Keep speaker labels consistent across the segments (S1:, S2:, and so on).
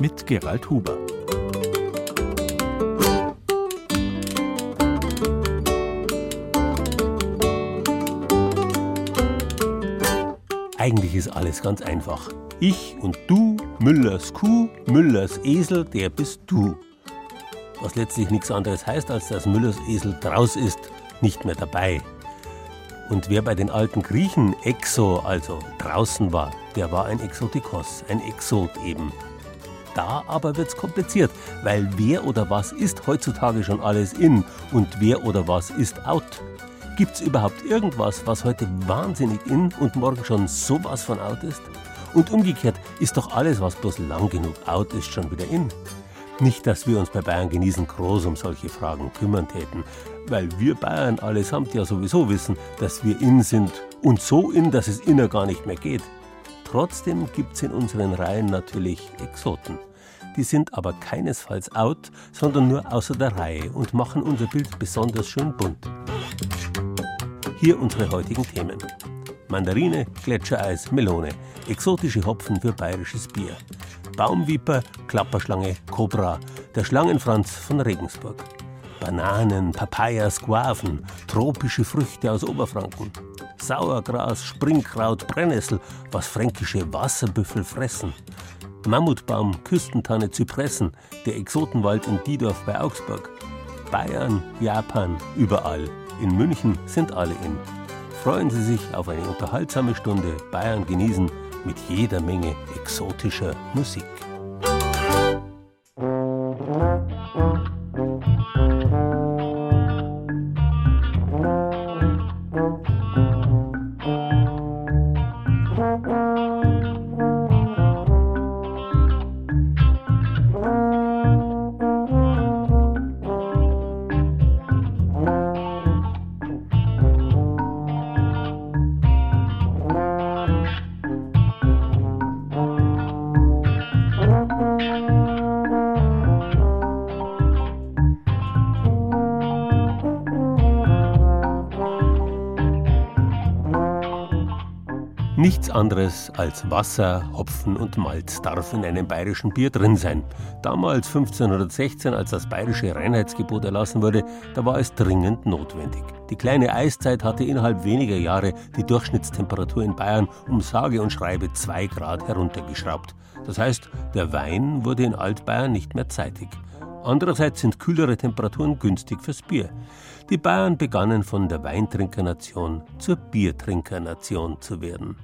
S1: mit Gerald Huber.
S2: Eigentlich ist alles ganz einfach. Ich und du, Müllers Kuh, Müllers Esel, der bist du. Was letztlich nichts anderes heißt, als dass Müllers Esel draus ist, nicht mehr dabei. Und wer bei den alten Griechen exo, also draußen war, der war ein Exotikos, ein Exot eben. Da aber wird's kompliziert, weil wer oder was ist heutzutage schon alles in und wer oder was ist out. Gibt's überhaupt irgendwas, was heute wahnsinnig in und morgen schon sowas von out ist? Und umgekehrt ist doch alles, was bloß lang genug out ist, schon wieder in. Nicht, dass wir uns bei Bayern genießen groß um solche Fragen kümmern täten, weil wir Bayern allesamt ja sowieso wissen, dass wir in sind und so in, dass es inner gar nicht mehr geht. Trotzdem gibt's in unseren Reihen natürlich Exoten. Die sind aber keinesfalls out, sondern nur außer der Reihe und machen unser Bild besonders schön bunt. Hier unsere heutigen Themen. Mandarine, Gletschereis, Melone, exotische Hopfen für bayerisches Bier. Baumviper, Klapperschlange, Kobra, der Schlangenfranz von Regensburg. Bananen, Papayas, Guaven, tropische Früchte aus Oberfranken. Sauergras, Springkraut, Brennnessel, was fränkische Wasserbüffel fressen. Mammutbaum, Küstentanne, Zypressen, der Exotenwald in Diedorf bei Augsburg. Bayern, Japan, überall. In München sind alle in. Freuen Sie sich auf eine unterhaltsame Stunde Bayern genießen mit jeder Menge exotischer Musik. Anderes als Wasser, Hopfen und Malz darf in einem bayerischen Bier drin sein. Damals 1516, als das bayerische Reinheitsgebot erlassen wurde, da war es dringend notwendig. Die kleine Eiszeit hatte innerhalb weniger Jahre die Durchschnittstemperatur in Bayern um sage und schreibe zwei Grad heruntergeschraubt. Das heißt, der Wein wurde in Altbayern nicht mehr zeitig. Andererseits sind kühlere Temperaturen günstig fürs Bier. Die Bayern begannen von der Weintrinkernation zur Biertrinkernation zu werden.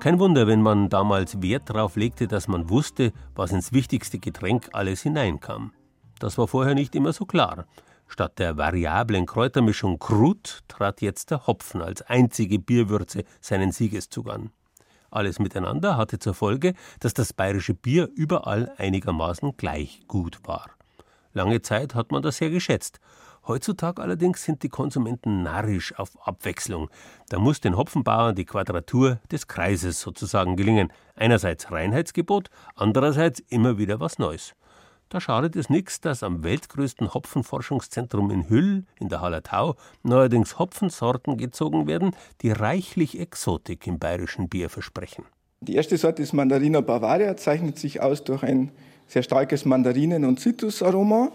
S2: Kein Wunder, wenn man damals Wert darauf legte, dass man wusste, was ins wichtigste Getränk alles hineinkam. Das war vorher nicht immer so klar. Statt der variablen Kräutermischung Krut trat jetzt der Hopfen als einzige Bierwürze seinen Siegeszug an. Alles miteinander hatte zur Folge, dass das bayerische Bier überall einigermaßen gleich gut war. Lange Zeit hat man das sehr geschätzt. Heutzutage allerdings sind die Konsumenten narrisch auf Abwechslung. Da muss den Hopfenbauern die Quadratur des Kreises sozusagen gelingen. Einerseits Reinheitsgebot, andererseits immer wieder was Neues. Da schadet es nichts, dass am weltgrößten Hopfenforschungszentrum in Hüll in der Hallertau neuerdings Hopfensorten gezogen werden, die reichlich Exotik im bayerischen Bier versprechen.
S3: Die erste Sorte ist Mandarina Bavaria, zeichnet sich aus durch ein sehr starkes Mandarinen- und Zitrusaroma.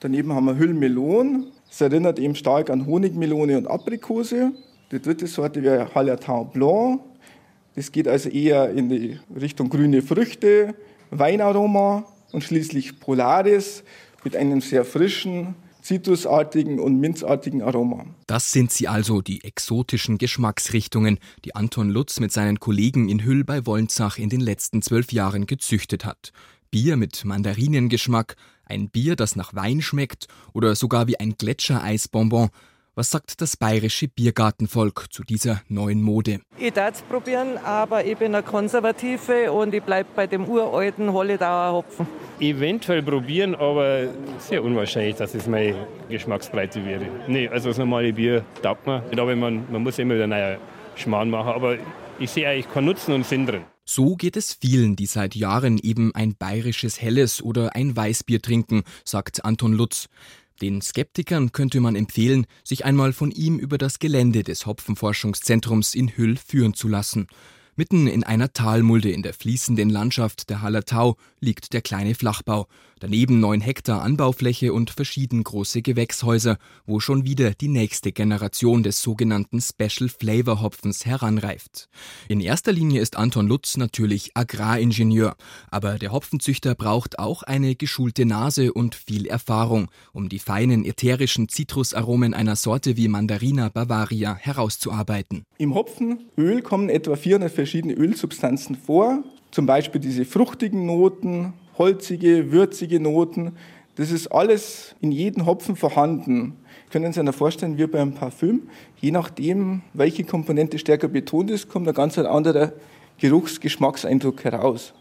S3: Daneben haben wir Hüllmelon. Es erinnert eben stark an Honigmelone und Aprikose. Die dritte Sorte wäre Hallertau Blanc. Das geht also eher in die Richtung grüne Früchte, Weinaroma und schließlich Polaris mit einem sehr frischen, zitrusartigen und minzartigen Aroma.
S4: Das sind sie also, die exotischen Geschmacksrichtungen, die Anton Lutz mit seinen Kollegen in Hüll bei Wolnzach in den letzten zwölf Jahren gezüchtet hat. Bier mit Mandarinengeschmack, ein Bier, das nach Wein schmeckt oder sogar wie ein Gletschereisbonbon. Was sagt das bayerische Biergartenvolk zu dieser neuen Mode?
S5: Ich darf es probieren, aber ich bin eine Konservative und ich bleibe bei dem uralten Holledauer Hopfen.
S6: Eventuell probieren, aber sehr unwahrscheinlich, dass es meine Geschmacksbreite wäre. Nee, also das normale Bier taugt mir. Aber man, man muss immer wieder neue Schmarrn machen. Aber ich sehe eigentlich keinen Nutzen und Sinn drin.
S4: So geht es vielen, die seit Jahren eben ein bayerisches Helles oder ein Weißbier trinken, sagt Anton Lutz. Den Skeptikern könnte man empfehlen, sich einmal von ihm über das Gelände des Hopfenforschungszentrums in Hüll führen zu lassen. Mitten in einer Talmulde in der fließenden Landschaft der Hallertau liegt der kleine Flachbau. Daneben neun Hektar Anbaufläche und verschieden große Gewächshäuser, wo schon wieder die nächste Generation des sogenannten Special Flavor Hopfens heranreift. In erster Linie ist Anton Lutz natürlich Agraringenieur, aber der Hopfenzüchter braucht auch eine geschulte Nase und viel Erfahrung, um die feinen ätherischen Zitrusaromen einer Sorte wie Mandarina Bavaria herauszuarbeiten.
S3: Im Hopfenöl kommen etwa 400 verschiedene Ölsubstanzen vor, zum Beispiel diese fruchtigen Noten, holzige, würzige Noten. Das ist alles in jedem Hopfen vorhanden. Können Sie sich vorstellen, wie beim Parfüm, je nachdem, welche Komponente stärker betont ist, kommt ein ganz anderer Geruchsgeschmackseindruck heraus.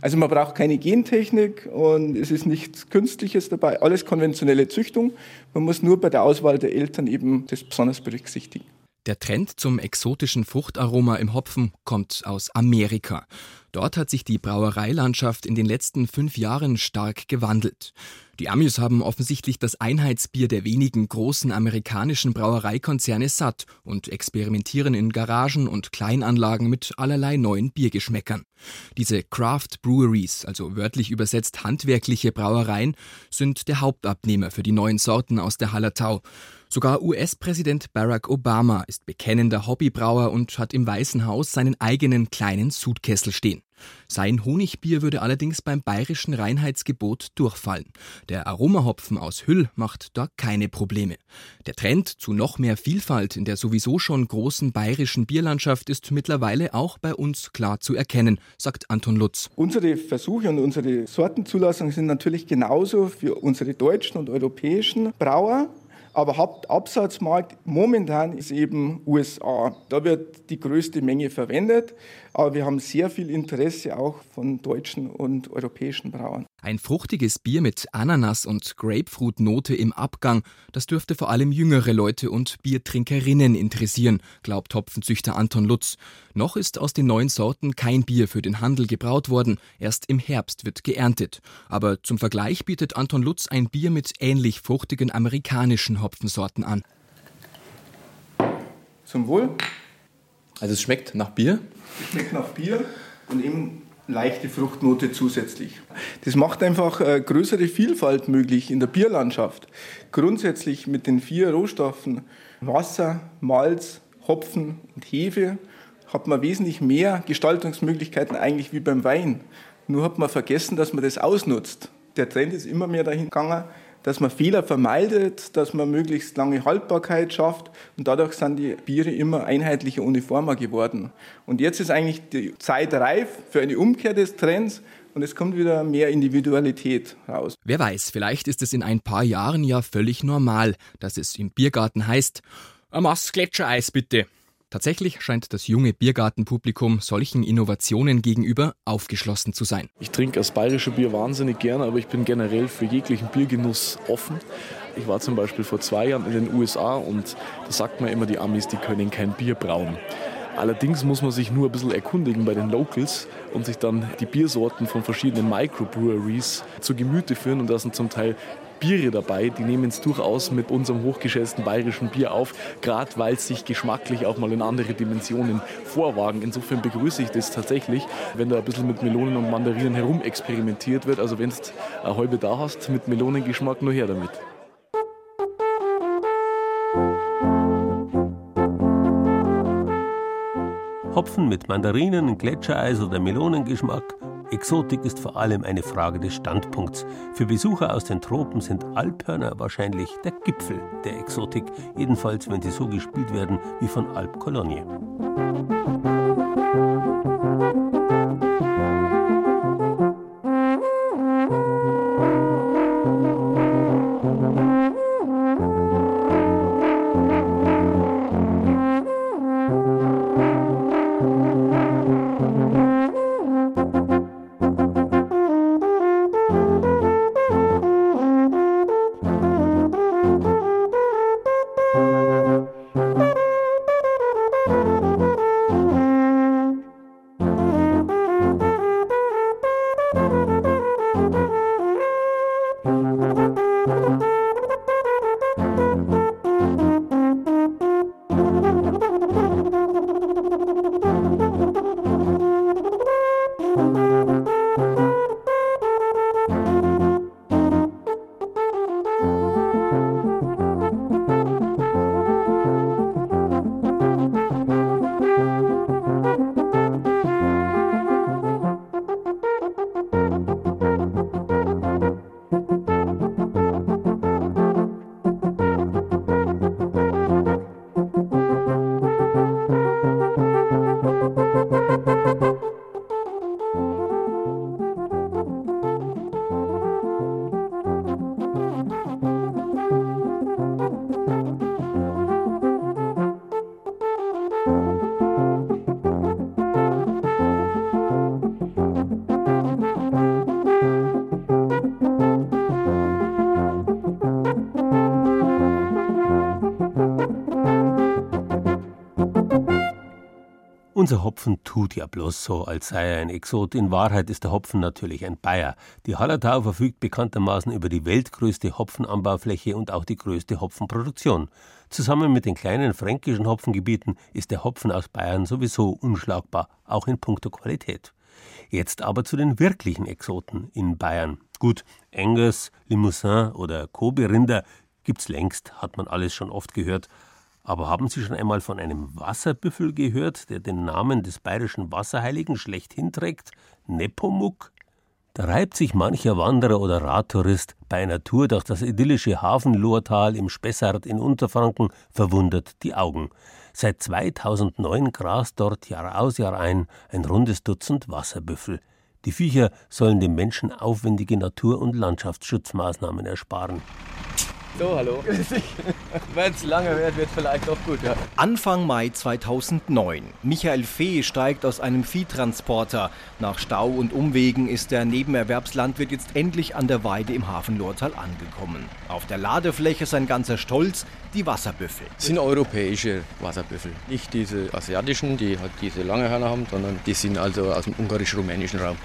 S3: Also man braucht keine Gentechnik und es ist nichts Künstliches dabei, alles konventionelle Züchtung. Man muss nur bei der Auswahl der Eltern eben das besonders berücksichtigen.
S4: Der Trend zum exotischen Fruchtaroma im Hopfen kommt aus Amerika. Dort hat sich die Brauereilandschaft in den letzten fünf Jahren stark gewandelt. Die Amis haben offensichtlich das Einheitsbier der wenigen großen amerikanischen Brauereikonzerne satt und experimentieren in Garagen und Kleinanlagen mit allerlei neuen Biergeschmäckern. Diese Craft Breweries, also wörtlich übersetzt handwerkliche Brauereien, sind der Hauptabnehmer für die neuen Sorten aus der Hallertau. Sogar US-Präsident Barack Obama ist bekennender Hobbybrauer und hat im Weißen Haus seinen eigenen kleinen Sudkessel stehen. Sein Honigbier würde allerdings beim bayerischen Reinheitsgebot durchfallen. Der Aromahopfen aus Hüll macht da keine Probleme. Der Trend zu noch mehr Vielfalt in der sowieso schon großen bayerischen Bierlandschaft ist mittlerweile auch bei uns klar zu erkennen, sagt Anton Lutz.
S3: Unsere Versuche und unsere Sortenzulassungen sind natürlich genauso für unsere deutschen und europäischen Brauer aber Hauptabsatzmarkt momentan ist eben USA. Da wird die größte Menge verwendet, aber wir haben sehr viel Interesse auch von deutschen und europäischen Brauern.
S4: Ein fruchtiges Bier mit Ananas- und Grapefruit-Note im Abgang, das dürfte vor allem jüngere Leute und Biertrinkerinnen interessieren, glaubt Hopfenzüchter Anton Lutz. Noch ist aus den neuen Sorten kein Bier für den Handel gebraut worden, erst im Herbst wird geerntet. Aber zum Vergleich bietet Anton Lutz ein Bier mit ähnlich fruchtigen amerikanischen Hopfensorten an.
S3: Zum Wohl.
S7: Also es schmeckt nach Bier?
S3: Es schmeckt nach Bier und eben leichte Fruchtnote zusätzlich. Das macht einfach eine größere Vielfalt möglich in der Bierlandschaft. Grundsätzlich mit den vier Rohstoffen Wasser, Malz, Hopfen und Hefe hat man wesentlich mehr Gestaltungsmöglichkeiten eigentlich wie beim Wein. Nur hat man vergessen, dass man das ausnutzt. Der Trend ist immer mehr dahin gegangen, dass man Fehler vermeidet, dass man möglichst lange Haltbarkeit schafft und dadurch sind die Biere immer einheitlicher, uniformer geworden. Und jetzt ist eigentlich die Zeit reif für eine Umkehr des Trends und es kommt wieder mehr Individualität raus.
S4: Wer weiß, vielleicht ist es in ein paar Jahren ja völlig normal, dass es im Biergarten heißt, ein Maß Gletschereis bitte. Tatsächlich scheint das junge Biergartenpublikum solchen Innovationen gegenüber aufgeschlossen zu sein.
S8: Ich trinke das bayerische Bier wahnsinnig gerne, aber ich bin generell für jeglichen Biergenuss offen. Ich war zum Beispiel vor zwei Jahren in den USA und da sagt man immer, die Amis, die können kein Bier brauen. Allerdings muss man sich nur ein bisschen erkundigen bei den Locals und sich dann die Biersorten von verschiedenen Microbreweries zu Gemüte führen. Und da sind zum Teil Biere dabei, die nehmen es durchaus mit unserem hochgeschätzten bayerischen Bier auf, gerade weil es sich geschmacklich auch mal in andere Dimensionen vorwagen. Insofern begrüße ich das tatsächlich, wenn da ein bisschen mit Melonen und Mandarinen herum experimentiert wird. Also wenn du eine halbe da hast mit Melonengeschmack, nur her damit.
S2: Hopfen mit Mandarinen, Gletschereis oder Melonengeschmack Exotik ist vor allem eine Frage des Standpunkts. Für Besucher aus den Tropen sind Alphörner wahrscheinlich der Gipfel der Exotik, jedenfalls wenn sie so gespielt werden wie von Alp Cologne. Unser Hopfen tut ja bloß so, als sei er ein Exot. In Wahrheit ist der Hopfen natürlich ein Bayer. Die Hallertau verfügt bekanntermaßen über die weltgrößte Hopfenanbaufläche und auch die größte Hopfenproduktion. Zusammen mit den kleinen fränkischen Hopfengebieten ist der Hopfen aus Bayern sowieso unschlagbar, auch in puncto Qualität. Jetzt aber zu den wirklichen Exoten in Bayern. Gut, Angus, Limousin oder Kobe-Rinder gibt's längst, hat man alles schon oft gehört. Aber haben Sie schon einmal von einem Wasserbüffel gehört, der den Namen des bayerischen Wasserheiligen schlechthin trägt? Nepomuk? Da reibt sich mancher Wanderer oder Radtourist bei einer Tour durch das idyllische Hafenlohrtal im Spessart in Unterfranken verwundert die Augen. Seit 2009 grast dort Jahr aus Jahr ein ein rundes Dutzend Wasserbüffel. Die Viecher sollen dem Menschen aufwendige Natur- und Landschaftsschutzmaßnahmen ersparen.
S9: So, hallo. Wenn es lange wird, wird vielleicht auch gut, ja.
S10: Anfang Mai 2009. Michael Fee steigt aus einem Viehtransporter. Nach Stau und Umwegen ist der Nebenerwerbslandwirt jetzt endlich an der Weide im Hafenlohrtal angekommen. Auf der Ladefläche sein ganzer Stolz, die Wasserbüffel.
S9: Das sind europäische Wasserbüffel. Nicht diese asiatischen, die halt diese lange Hörner haben, sondern die sind also aus dem ungarisch-rumänischen Raum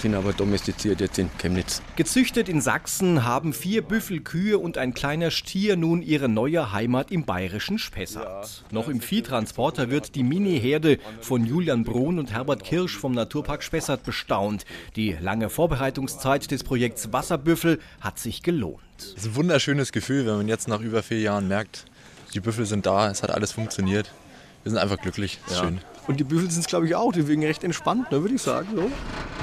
S9: sind aber domestiziert jetzt in Chemnitz.
S10: Gezüchtet in Sachsen haben vier Büffelkühe und ein kleiner Stier nun ihre neue Heimat im bayerischen Spessart. Noch im Viehtransporter wird die Mini-Herde von Julian Brun und Herbert Kirsch vom Naturpark Spessart bestaunt. Die lange Vorbereitungszeit des Projekts Wasserbüffel hat sich gelohnt.
S11: Es ist ein wunderschönes Gefühl, wenn man jetzt nach über vier Jahren merkt, die Büffel sind da, es hat alles funktioniert. Wir sind einfach glücklich. Ja. Schön.
S12: Und die Büffel sind es, glaube ich, auch. Die wirken recht entspannt, ne, würde ich sagen. So.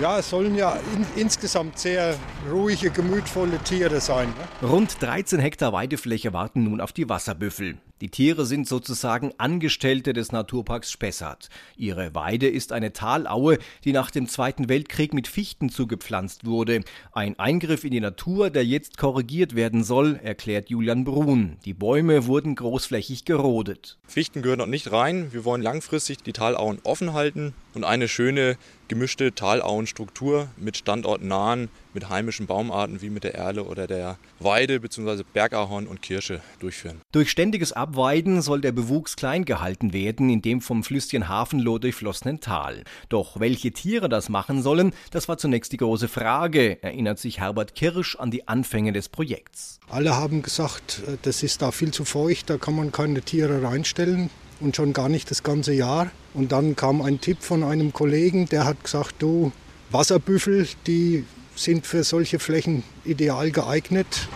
S13: Ja, es sollen ja in, insgesamt sehr ruhige, gemütvolle Tiere sein.
S10: Ne? Rund 13 Hektar Weidefläche warten nun auf die Wasserbüffel. Die Tiere sind sozusagen Angestellte des Naturparks Spessart. Ihre Weide ist eine Talaue, die nach dem Zweiten Weltkrieg mit Fichten zugepflanzt wurde. Ein Eingriff in die Natur, der jetzt korrigiert werden soll, erklärt Julian Brun. Die Bäume wurden großflächig gerodet.
S11: Fichten gehören dort nicht rein. Wir wollen langfristig die Talauen offen halten und eine schöne gemischte Talauenstruktur mit standortnahen, mit heimischen Baumarten wie mit der Erle oder der Weide bzw. Bergahorn und Kirsche durchführen.
S10: Durch ständiges Abweiden soll der Bewuchs klein gehalten werden in dem vom Flüsschen Hafenloh durchflossenen Tal. Doch welche Tiere das machen sollen, das war zunächst die große Frage, erinnert sich Herbert Kirsch an die Anfänge des Projekts.
S13: Alle haben gesagt, äh, das ist da viel zu feucht, da kann man keine Tiere reinstellen und schon gar nicht das ganze Jahr. Und dann kam ein Tipp von einem Kollegen, der hat gesagt, du, Wasserbüffel, die sind für solche Flächen ideal geeignet.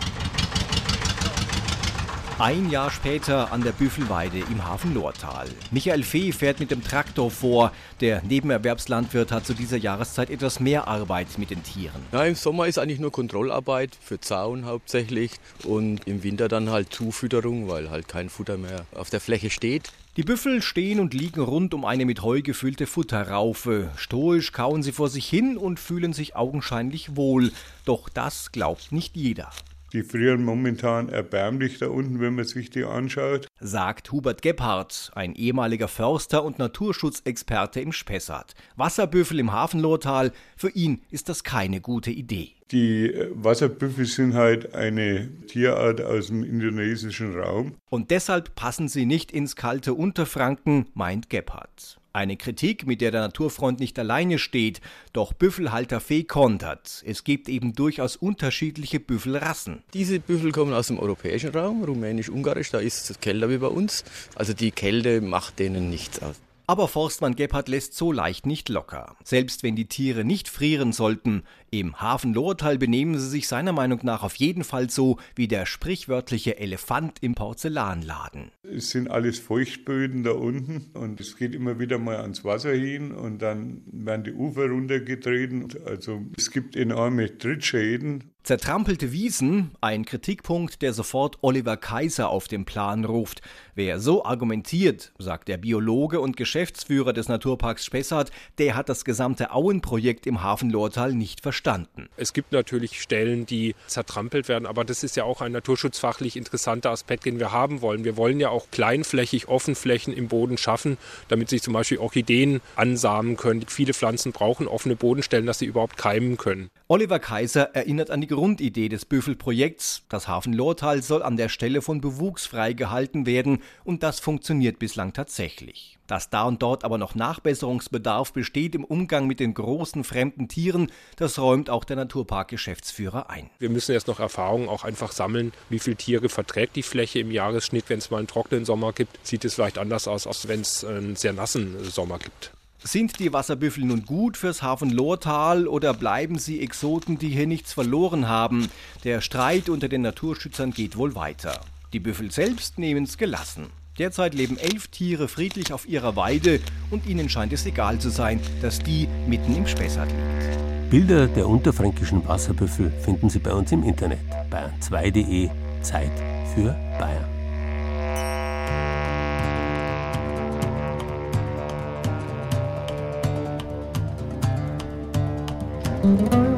S10: Ein Jahr später an der Büffelweide im Hafen Lohrtal. Michael Fee fährt mit dem Traktor vor. Der Nebenerwerbslandwirt hat zu dieser Jahreszeit etwas mehr Arbeit mit den Tieren.
S9: Ja, Im Sommer ist eigentlich nur Kontrollarbeit für Zaun hauptsächlich und im Winter dann halt Zufütterung, weil halt kein Futter mehr auf der Fläche steht.
S10: Die Büffel stehen und liegen rund um eine mit Heu gefüllte Futterraufe. Stoisch kauen sie vor sich hin und fühlen sich augenscheinlich wohl. Doch das glaubt nicht jeder.
S14: Die frieren momentan erbärmlich da unten, wenn man sich die anschaut.
S10: Sagt Hubert Gebhardt, ein ehemaliger Förster und Naturschutzexperte im Spessart. Wasserbüffel im Hafenlohrtal, für ihn ist das keine gute Idee.
S14: Die äh, Wasserbüffel sind halt eine Tierart aus dem indonesischen Raum.
S10: Und deshalb passen sie nicht ins kalte Unterfranken, meint Gebhardt. Eine Kritik, mit der der Naturfreund nicht alleine steht, doch Büffelhalter Fee kontert. Es gibt eben durchaus unterschiedliche Büffelrassen.
S9: Diese Büffel kommen aus dem europäischen Raum, rumänisch-ungarisch, da ist es kälter wie bei uns. Also die Kälte macht denen nichts aus.
S10: Aber Forstmann Gebhardt lässt so leicht nicht locker. Selbst wenn die Tiere nicht frieren sollten, im Hafen Lohrtal benehmen sie sich seiner Meinung nach auf jeden Fall so wie der sprichwörtliche Elefant im Porzellanladen.
S14: Es sind alles Feuchtböden da unten und es geht immer wieder mal ans Wasser hin und dann werden die Ufer runtergetreten. Also es gibt enorme Trittschäden
S10: Zertrampelte Wiesen, ein Kritikpunkt, der sofort Oliver Kaiser auf den Plan ruft. Wer so argumentiert, sagt der Biologe und Geschäftsführer des Naturparks Spessart, der hat das gesamte Auenprojekt im Hafenlohrtal nicht verstanden.
S15: Es gibt natürlich Stellen, die zertrampelt werden, aber das ist ja auch ein naturschutzfachlich interessanter Aspekt, den wir haben wollen. Wir wollen ja auch kleinflächig Offenflächen im Boden schaffen, damit sich zum Beispiel Orchideen ansamen können. Viele Pflanzen brauchen offene Bodenstellen, dass sie überhaupt keimen können.
S10: Oliver Kaiser erinnert an die Grundidee des Büffelprojekts. Das Hafen Lortal soll an der Stelle von Bewuchs freigehalten werden und das funktioniert bislang tatsächlich. Dass da und dort aber noch Nachbesserungsbedarf besteht im Umgang mit den großen fremden Tieren, das räumt auch der Naturparkgeschäftsführer ein.
S15: Wir müssen jetzt noch Erfahrungen auch einfach sammeln, wie viele Tiere verträgt die Fläche im Jahresschnitt. Wenn es mal einen trockenen Sommer gibt, sieht es vielleicht anders aus, als wenn es einen sehr nassen Sommer gibt.
S10: Sind die Wasserbüffel nun gut fürs Hafenlohrtal oder bleiben sie Exoten, die hier nichts verloren haben? Der Streit unter den Naturschützern geht wohl weiter. Die Büffel selbst nehmen es gelassen. Derzeit leben elf Tiere friedlich auf ihrer Weide und ihnen scheint es egal zu sein, dass die mitten im Spessart liegt.
S2: Bilder der unterfränkischen Wasserbüffel finden Sie bei uns im Internet bayern2.de Zeit für Bayern. Mit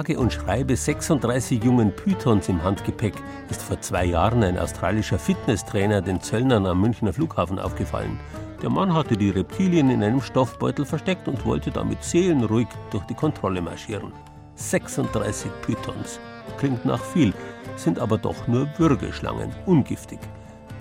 S2: sage und schreibe 36 jungen Pythons im Handgepäck ist vor zwei Jahren ein australischer Fitnesstrainer den Zöllnern am Münchner Flughafen aufgefallen. Der Mann hatte die Reptilien in einem Stoffbeutel versteckt und wollte damit seelenruhig durch die Kontrolle marschieren. 36 Pythons. Klingt nach viel, sind aber doch nur Würgeschlangen, ungiftig.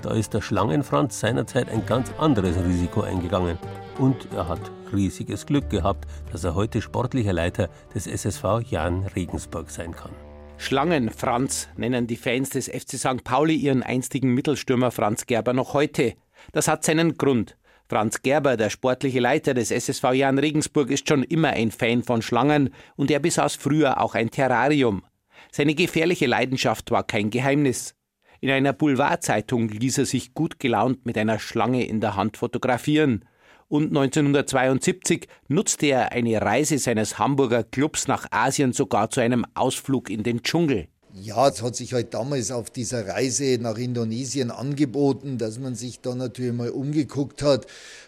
S2: Da ist der Schlangenfranz seinerzeit ein ganz anderes Risiko eingegangen. Und er hat riesiges Glück gehabt, dass er heute sportlicher Leiter des SSV Jan Regensburg sein kann.
S16: Schlangenfranz nennen die Fans des FC St. Pauli ihren einstigen Mittelstürmer Franz Gerber noch heute. Das hat seinen Grund. Franz Gerber, der sportliche Leiter des SSV Jan Regensburg, ist schon immer ein Fan von Schlangen und er besaß früher auch ein Terrarium. Seine gefährliche Leidenschaft war kein Geheimnis. In einer Boulevardzeitung ließ er sich gut gelaunt mit einer Schlange in der Hand fotografieren und 1972 nutzte er eine Reise seines Hamburger Clubs nach Asien sogar zu einem Ausflug in den Dschungel.
S17: Ja, es hat sich halt damals auf dieser Reise nach Indonesien angeboten, dass man sich da natürlich mal umgeguckt hat.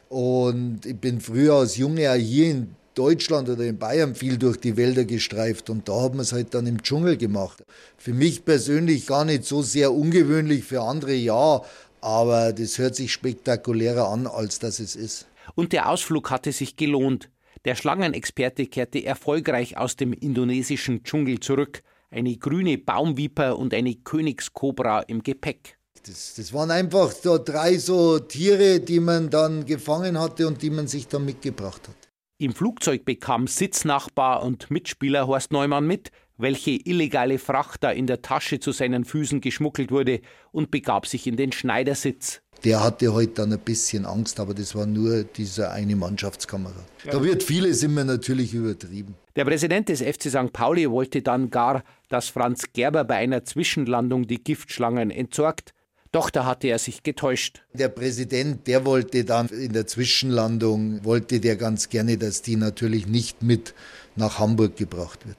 S17: Und ich bin früher als Junge auch hier in Deutschland oder in Bayern viel durch die Wälder gestreift und da haben wir es halt dann im Dschungel gemacht. Für mich persönlich gar nicht so sehr ungewöhnlich, für andere ja, aber das hört sich spektakulärer an, als das es ist
S16: und der Ausflug hatte sich gelohnt. Der Schlangenexperte kehrte erfolgreich aus dem indonesischen Dschungel zurück. Eine grüne Baumviper und eine Königskobra im Gepäck.
S17: Das, das, waren einfach so drei so Tiere, die man dann gefangen hatte und die man sich dann mitgebracht hat.
S16: Im Flugzeug bekam Sitznachbar und Mitspieler Horst Neumann mit, welche illegale Fracht da in der Tasche zu seinen Füßen geschmuggelt wurde und begab sich in den Schneidersitz.
S17: Der hatte heute halt dann ein bisschen Angst, aber das war nur dieser eine Mannschaftskamerad. Da wird vieles immer natürlich übertrieben.
S16: Der Präsident des FC St. Pauli wollte dann gar, dass Franz Gerber bei einer Zwischenlandung die Giftschlangen entsorgt. Doch da hatte er sich getäuscht.
S17: Der Präsident, der wollte dann in der Zwischenlandung, wollte der ganz gerne, dass die natürlich nicht mit nach Hamburg gebracht wird.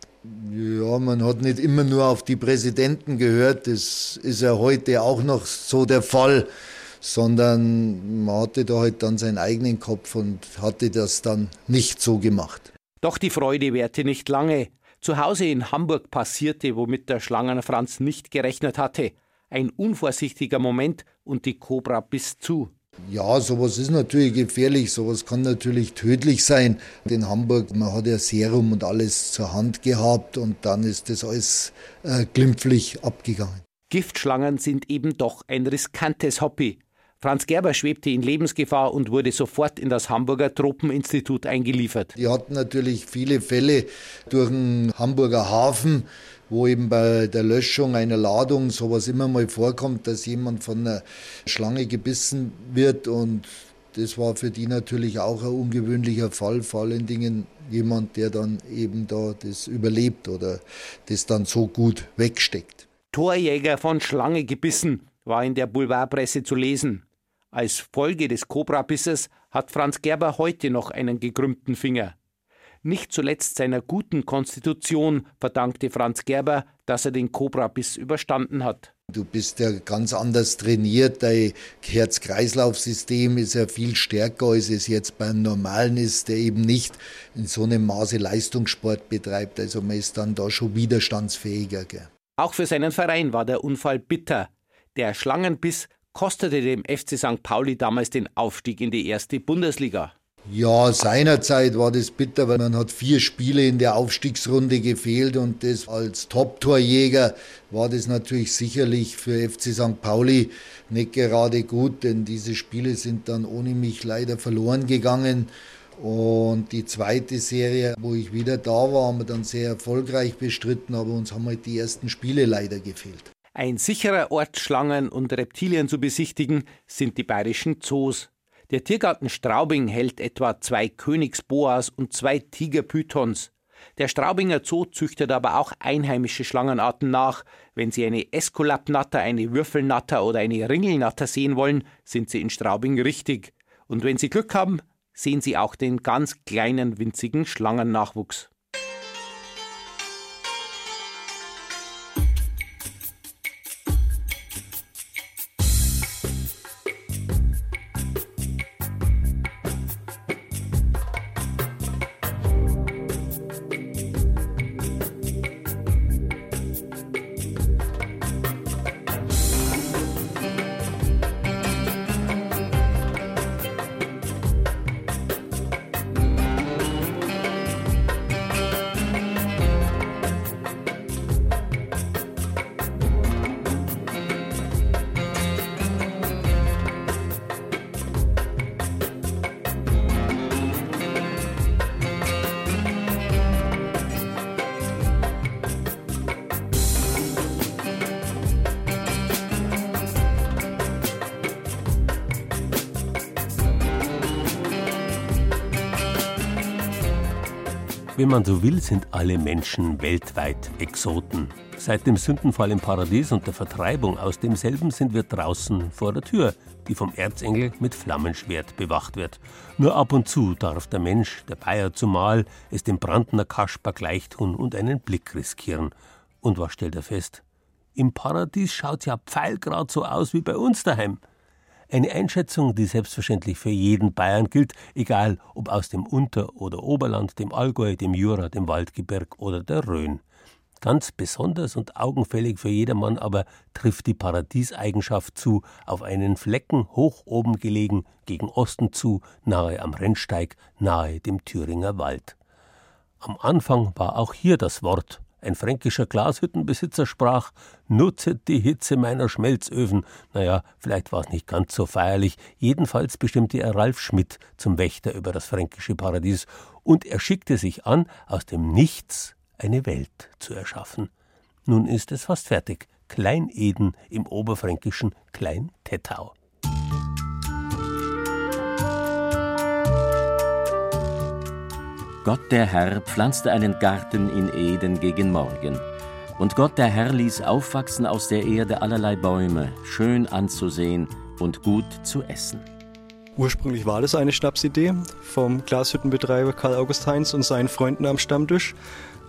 S17: Ja, man hat nicht immer nur auf die Präsidenten gehört, das ist ja heute auch noch so der Fall sondern man hatte da halt dann seinen eigenen Kopf und hatte das dann nicht so gemacht.
S16: Doch die Freude währte nicht lange. Zu Hause in Hamburg passierte, womit der Schlangenfranz nicht gerechnet hatte. Ein unvorsichtiger Moment und die Kobra biss zu.
S17: Ja, sowas ist natürlich gefährlich, sowas kann natürlich tödlich sein. In Hamburg, man hat ja Serum und alles zur Hand gehabt und dann ist das alles äh, glimpflich abgegangen.
S16: Giftschlangen sind eben doch ein riskantes Hobby. Franz Gerber schwebte in Lebensgefahr und wurde sofort in das Hamburger Tropeninstitut eingeliefert.
S17: Die hatten natürlich viele Fälle durch den Hamburger Hafen, wo eben bei der Löschung einer Ladung sowas immer mal vorkommt, dass jemand von einer Schlange gebissen wird und das war für die natürlich auch ein ungewöhnlicher Fall, vor allen Dingen jemand, der dann eben da das überlebt oder das dann so gut wegsteckt.
S16: Torjäger von Schlange gebissen, war in der Boulevardpresse zu lesen. Als Folge des Kobrabisses hat Franz Gerber heute noch einen gekrümmten Finger. Nicht zuletzt seiner guten Konstitution verdankte Franz Gerber, dass er den Kobrabiss überstanden hat.
S17: Du bist ja ganz anders trainiert. Dein Herz-Kreislauf-System ist ja viel stärker, als es jetzt beim Normalen ist, der eben nicht in so einem Maße Leistungssport betreibt. Also man ist dann da schon widerstandsfähiger. Gell?
S16: Auch für seinen Verein war der Unfall bitter. Der Schlangenbiss kostete dem FC St. Pauli damals den Aufstieg in die erste Bundesliga.
S17: Ja, seinerzeit war das bitter, weil man hat vier Spiele in der Aufstiegsrunde gefehlt und das als Top-Torjäger war das natürlich sicherlich für FC St. Pauli nicht gerade gut, denn diese Spiele sind dann ohne mich leider verloren gegangen. Und die zweite Serie, wo ich wieder da war, haben wir dann sehr erfolgreich bestritten, aber uns haben halt die ersten Spiele leider gefehlt.
S16: Ein sicherer Ort, Schlangen und Reptilien zu besichtigen, sind die bayerischen Zoos. Der Tiergarten Straubing hält etwa zwei Königsboas und zwei Tigerpythons. Der Straubinger Zoo züchtet aber auch einheimische Schlangenarten nach. Wenn Sie eine Eskulapnatter, eine Würfelnatter oder eine Ringelnatter sehen wollen, sind Sie in Straubing richtig. Und wenn Sie Glück haben, sehen Sie auch den ganz kleinen winzigen Schlangennachwuchs.
S2: Wenn man so will, sind alle Menschen weltweit Exoten. Seit dem Sündenfall im Paradies und der Vertreibung aus demselben sind wir draußen vor der Tür, die vom Erzengel mit Flammenschwert bewacht wird. Nur ab und zu darf der Mensch, der Bayer zumal, es dem Brandner Kasper gleichtun und einen Blick riskieren. Und was stellt er fest? Im Paradies schaut's ja pfeilgrad so aus wie bei uns daheim. Eine Einschätzung, die selbstverständlich für jeden Bayern gilt, egal ob aus dem Unter- oder Oberland, dem Allgäu, dem Jura, dem Waldgebirg oder der Rhön. Ganz besonders und augenfällig für jedermann aber trifft die Paradieseigenschaft zu, auf einen Flecken hoch oben gelegen, gegen Osten zu, nahe am Rennsteig, nahe dem Thüringer Wald. Am Anfang war auch hier das Wort ein fränkischer Glashüttenbesitzer sprach: Nutzet die Hitze meiner Schmelzöfen. Naja, vielleicht war es nicht ganz so feierlich. Jedenfalls bestimmte er Ralf Schmidt zum Wächter über das fränkische Paradies und er schickte sich an, aus dem Nichts eine Welt zu erschaffen. Nun ist es fast fertig. Klein-Eden im oberfränkischen Klein-Tettau.
S18: Gott der Herr pflanzte einen Garten in Eden gegen Morgen. Und Gott der Herr ließ aufwachsen aus der Erde allerlei Bäume, schön anzusehen und gut zu essen.
S12: Ursprünglich war das eine Schnapsidee vom Glashüttenbetreiber Karl August Heinz und seinen Freunden am Stammtisch.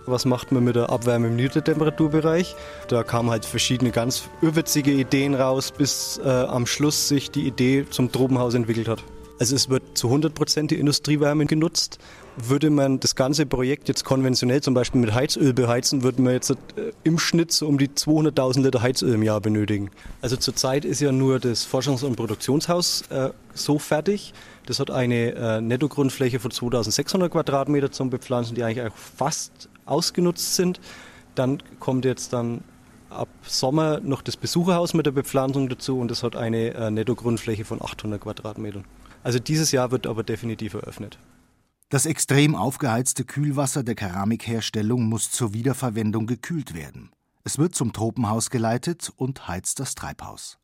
S12: Was macht man mit der Abwärme im Niedertemperaturbereich? Da kamen halt verschiedene ganz irrwitzige Ideen raus, bis äh, am Schluss sich die Idee zum Tropenhaus entwickelt hat. Also es wird zu 100 Prozent die Industriewärme genutzt würde man das ganze Projekt jetzt konventionell zum Beispiel mit Heizöl beheizen, würde man jetzt äh, im Schnitt so um die 200.000 Liter Heizöl im Jahr benötigen. Also zurzeit ist ja nur das Forschungs- und Produktionshaus äh, so fertig. Das hat eine äh, Nettogrundfläche von 2600 Quadratmeter zum Bepflanzen, die eigentlich auch fast ausgenutzt sind. Dann kommt jetzt dann ab Sommer noch das Besucherhaus mit der Bepflanzung dazu und das hat eine äh, Nettogrundfläche von 800 Quadratmetern. Also dieses Jahr wird aber definitiv eröffnet.
S19: Das extrem aufgeheizte Kühlwasser der Keramikherstellung muss zur Wiederverwendung gekühlt werden. Es wird zum Tropenhaus geleitet und heizt das Treibhaus.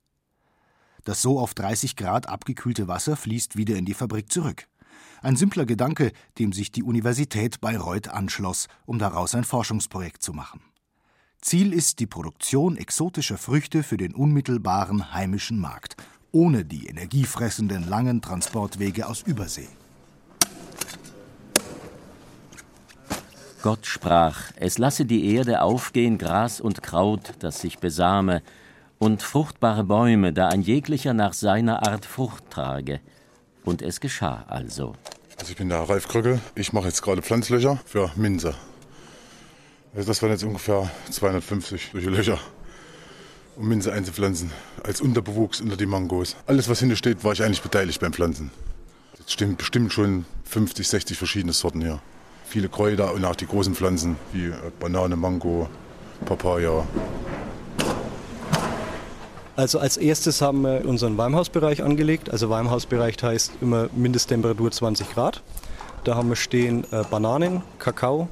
S19: Das so auf 30 Grad abgekühlte Wasser fließt wieder in die Fabrik zurück. Ein simpler Gedanke, dem sich die Universität Bayreuth anschloss, um daraus ein Forschungsprojekt zu machen. Ziel ist die Produktion exotischer Früchte für den unmittelbaren heimischen Markt, ohne die energiefressenden langen Transportwege aus Übersee.
S18: Gott sprach, es lasse die Erde aufgehen Gras und Kraut, das sich besame, und fruchtbare Bäume, da ein jeglicher nach seiner Art Frucht trage. Und es geschah also.
S20: Also ich bin der Ralf Krückel. Ich mache jetzt gerade Pflanzlöcher für Minze. Also das waren jetzt ungefähr 250 solche Löcher, um Minze einzupflanzen. Als Unterbewuchs unter die Mangos. Alles, was hinter steht, war ich eigentlich beteiligt beim Pflanzen. Es stimmt bestimmt schon 50, 60 verschiedene Sorten hier. Viele Kräuter und auch die großen Pflanzen wie Banane, Mango, Papaya,
S12: also als erstes haben wir unseren Weimhausbereich angelegt. Also Weimhausbereich heißt immer Mindesttemperatur 20 Grad. Da haben wir stehen äh, Bananen, Kakao,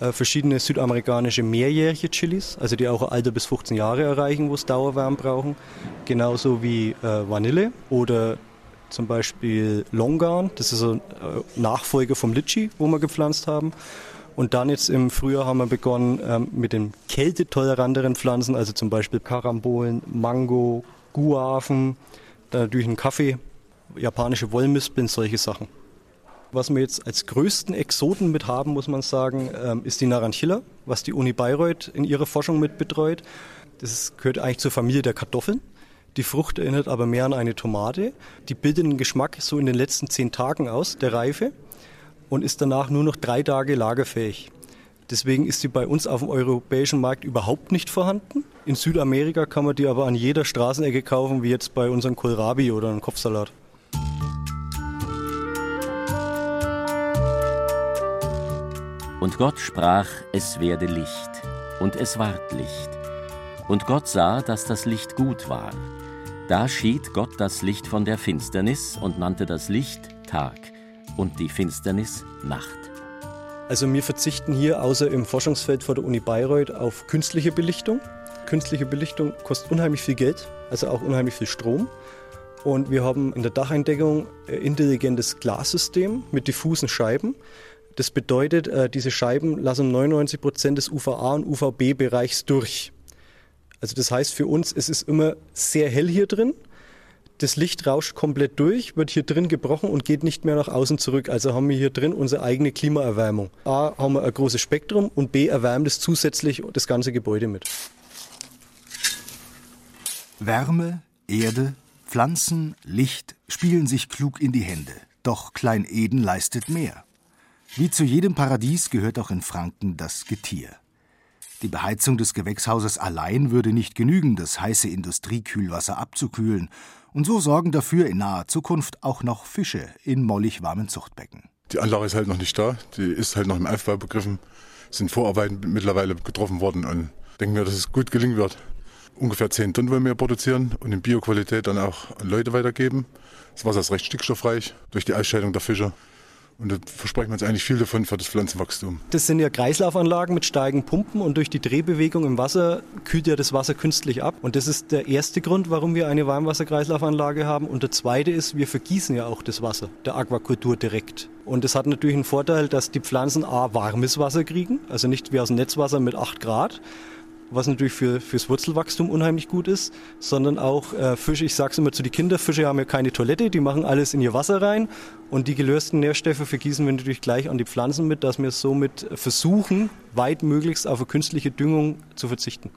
S12: äh, verschiedene südamerikanische mehrjährige Chilis, also die auch ein Alter bis 15 Jahre erreichen, wo es Dauerwärme brauchen. Genauso wie äh, Vanille oder zum Beispiel Longan, das ist ein äh, Nachfolger vom Litchi, wo wir gepflanzt haben. Und dann jetzt im Frühjahr haben wir begonnen ähm, mit den kältetoleranteren Pflanzen, also zum Beispiel Karambolen, Mango, Guaven, dann natürlich ein Kaffee, japanische Wollmispeln, solche Sachen. Was wir jetzt als größten Exoten mit haben, muss man sagen, ähm, ist die Naranchilla, was die Uni Bayreuth in ihrer Forschung mit betreut. Das gehört eigentlich zur Familie der Kartoffeln. Die Frucht erinnert aber mehr an eine Tomate. Die bildet den Geschmack so in den letzten zehn Tagen aus, der Reife und ist danach nur noch drei Tage lagerfähig. Deswegen ist sie bei uns auf dem europäischen Markt überhaupt nicht vorhanden. In Südamerika kann man die aber an jeder Straßenecke kaufen, wie jetzt bei unserem Kohlrabi oder einem Kopfsalat.
S18: Und Gott sprach, es werde Licht, und es ward Licht. Und Gott sah, dass das Licht gut war. Da schied Gott das Licht von der Finsternis und nannte das Licht Tag und die Finsternis Nacht.
S12: Also wir verzichten hier außer im Forschungsfeld vor der Uni Bayreuth auf künstliche Belichtung. Künstliche Belichtung kostet unheimlich viel Geld, also auch unheimlich viel Strom. Und wir haben in der Dacheindeckung ein intelligentes Glassystem mit diffusen Scheiben. Das bedeutet, äh, diese Scheiben lassen 99 Prozent des UVA- und UVB-Bereichs durch. Also das heißt für uns, es ist immer sehr hell hier drin das Licht rauscht komplett durch, wird hier drin gebrochen und geht nicht mehr nach außen zurück. Also haben wir hier drin unsere eigene Klimaerwärmung. A, haben wir ein großes Spektrum und B, erwärmt es zusätzlich das ganze Gebäude mit.
S19: Wärme, Erde, Pflanzen, Licht spielen sich klug in die Hände. Doch Klein Eden leistet mehr. Wie zu jedem Paradies gehört auch in Franken das Getier. Die Beheizung des Gewächshauses allein würde nicht genügen, das heiße Industriekühlwasser abzukühlen und so sorgen dafür in naher Zukunft auch noch Fische in mollig warmen Zuchtbecken.
S20: Die Anlage ist halt noch nicht da, die ist halt noch im Aufbau begriffen. Sind Vorarbeiten mittlerweile getroffen worden und denken wir, dass es gut gelingen wird. Ungefähr 10 Tonnen wollen wir produzieren und in Bioqualität dann auch an Leute weitergeben. Das Wasser ist recht stickstoffreich durch die Ausscheidung der Fische. Und da versprechen wir uns eigentlich viel davon für das Pflanzenwachstum.
S12: Das sind ja Kreislaufanlagen mit starken Pumpen und durch die Drehbewegung im Wasser kühlt ja das Wasser künstlich ab. Und das ist der erste Grund, warum wir eine Warmwasserkreislaufanlage haben. Und der zweite ist, wir vergießen ja auch das Wasser der Aquakultur direkt. Und das hat natürlich einen Vorteil, dass die Pflanzen A warmes Wasser kriegen, also nicht wie aus dem Netzwasser mit 8 Grad, was natürlich für, fürs Wurzelwachstum unheimlich gut ist, sondern auch äh, Fische, ich sage es immer zu den Kindern, Fische haben ja keine Toilette, die machen alles in ihr Wasser rein und die gelösten Nährstoffe vergießen wir natürlich gleich an die Pflanzen mit, dass wir somit versuchen, weit möglichst auf eine künstliche Düngung zu verzichten.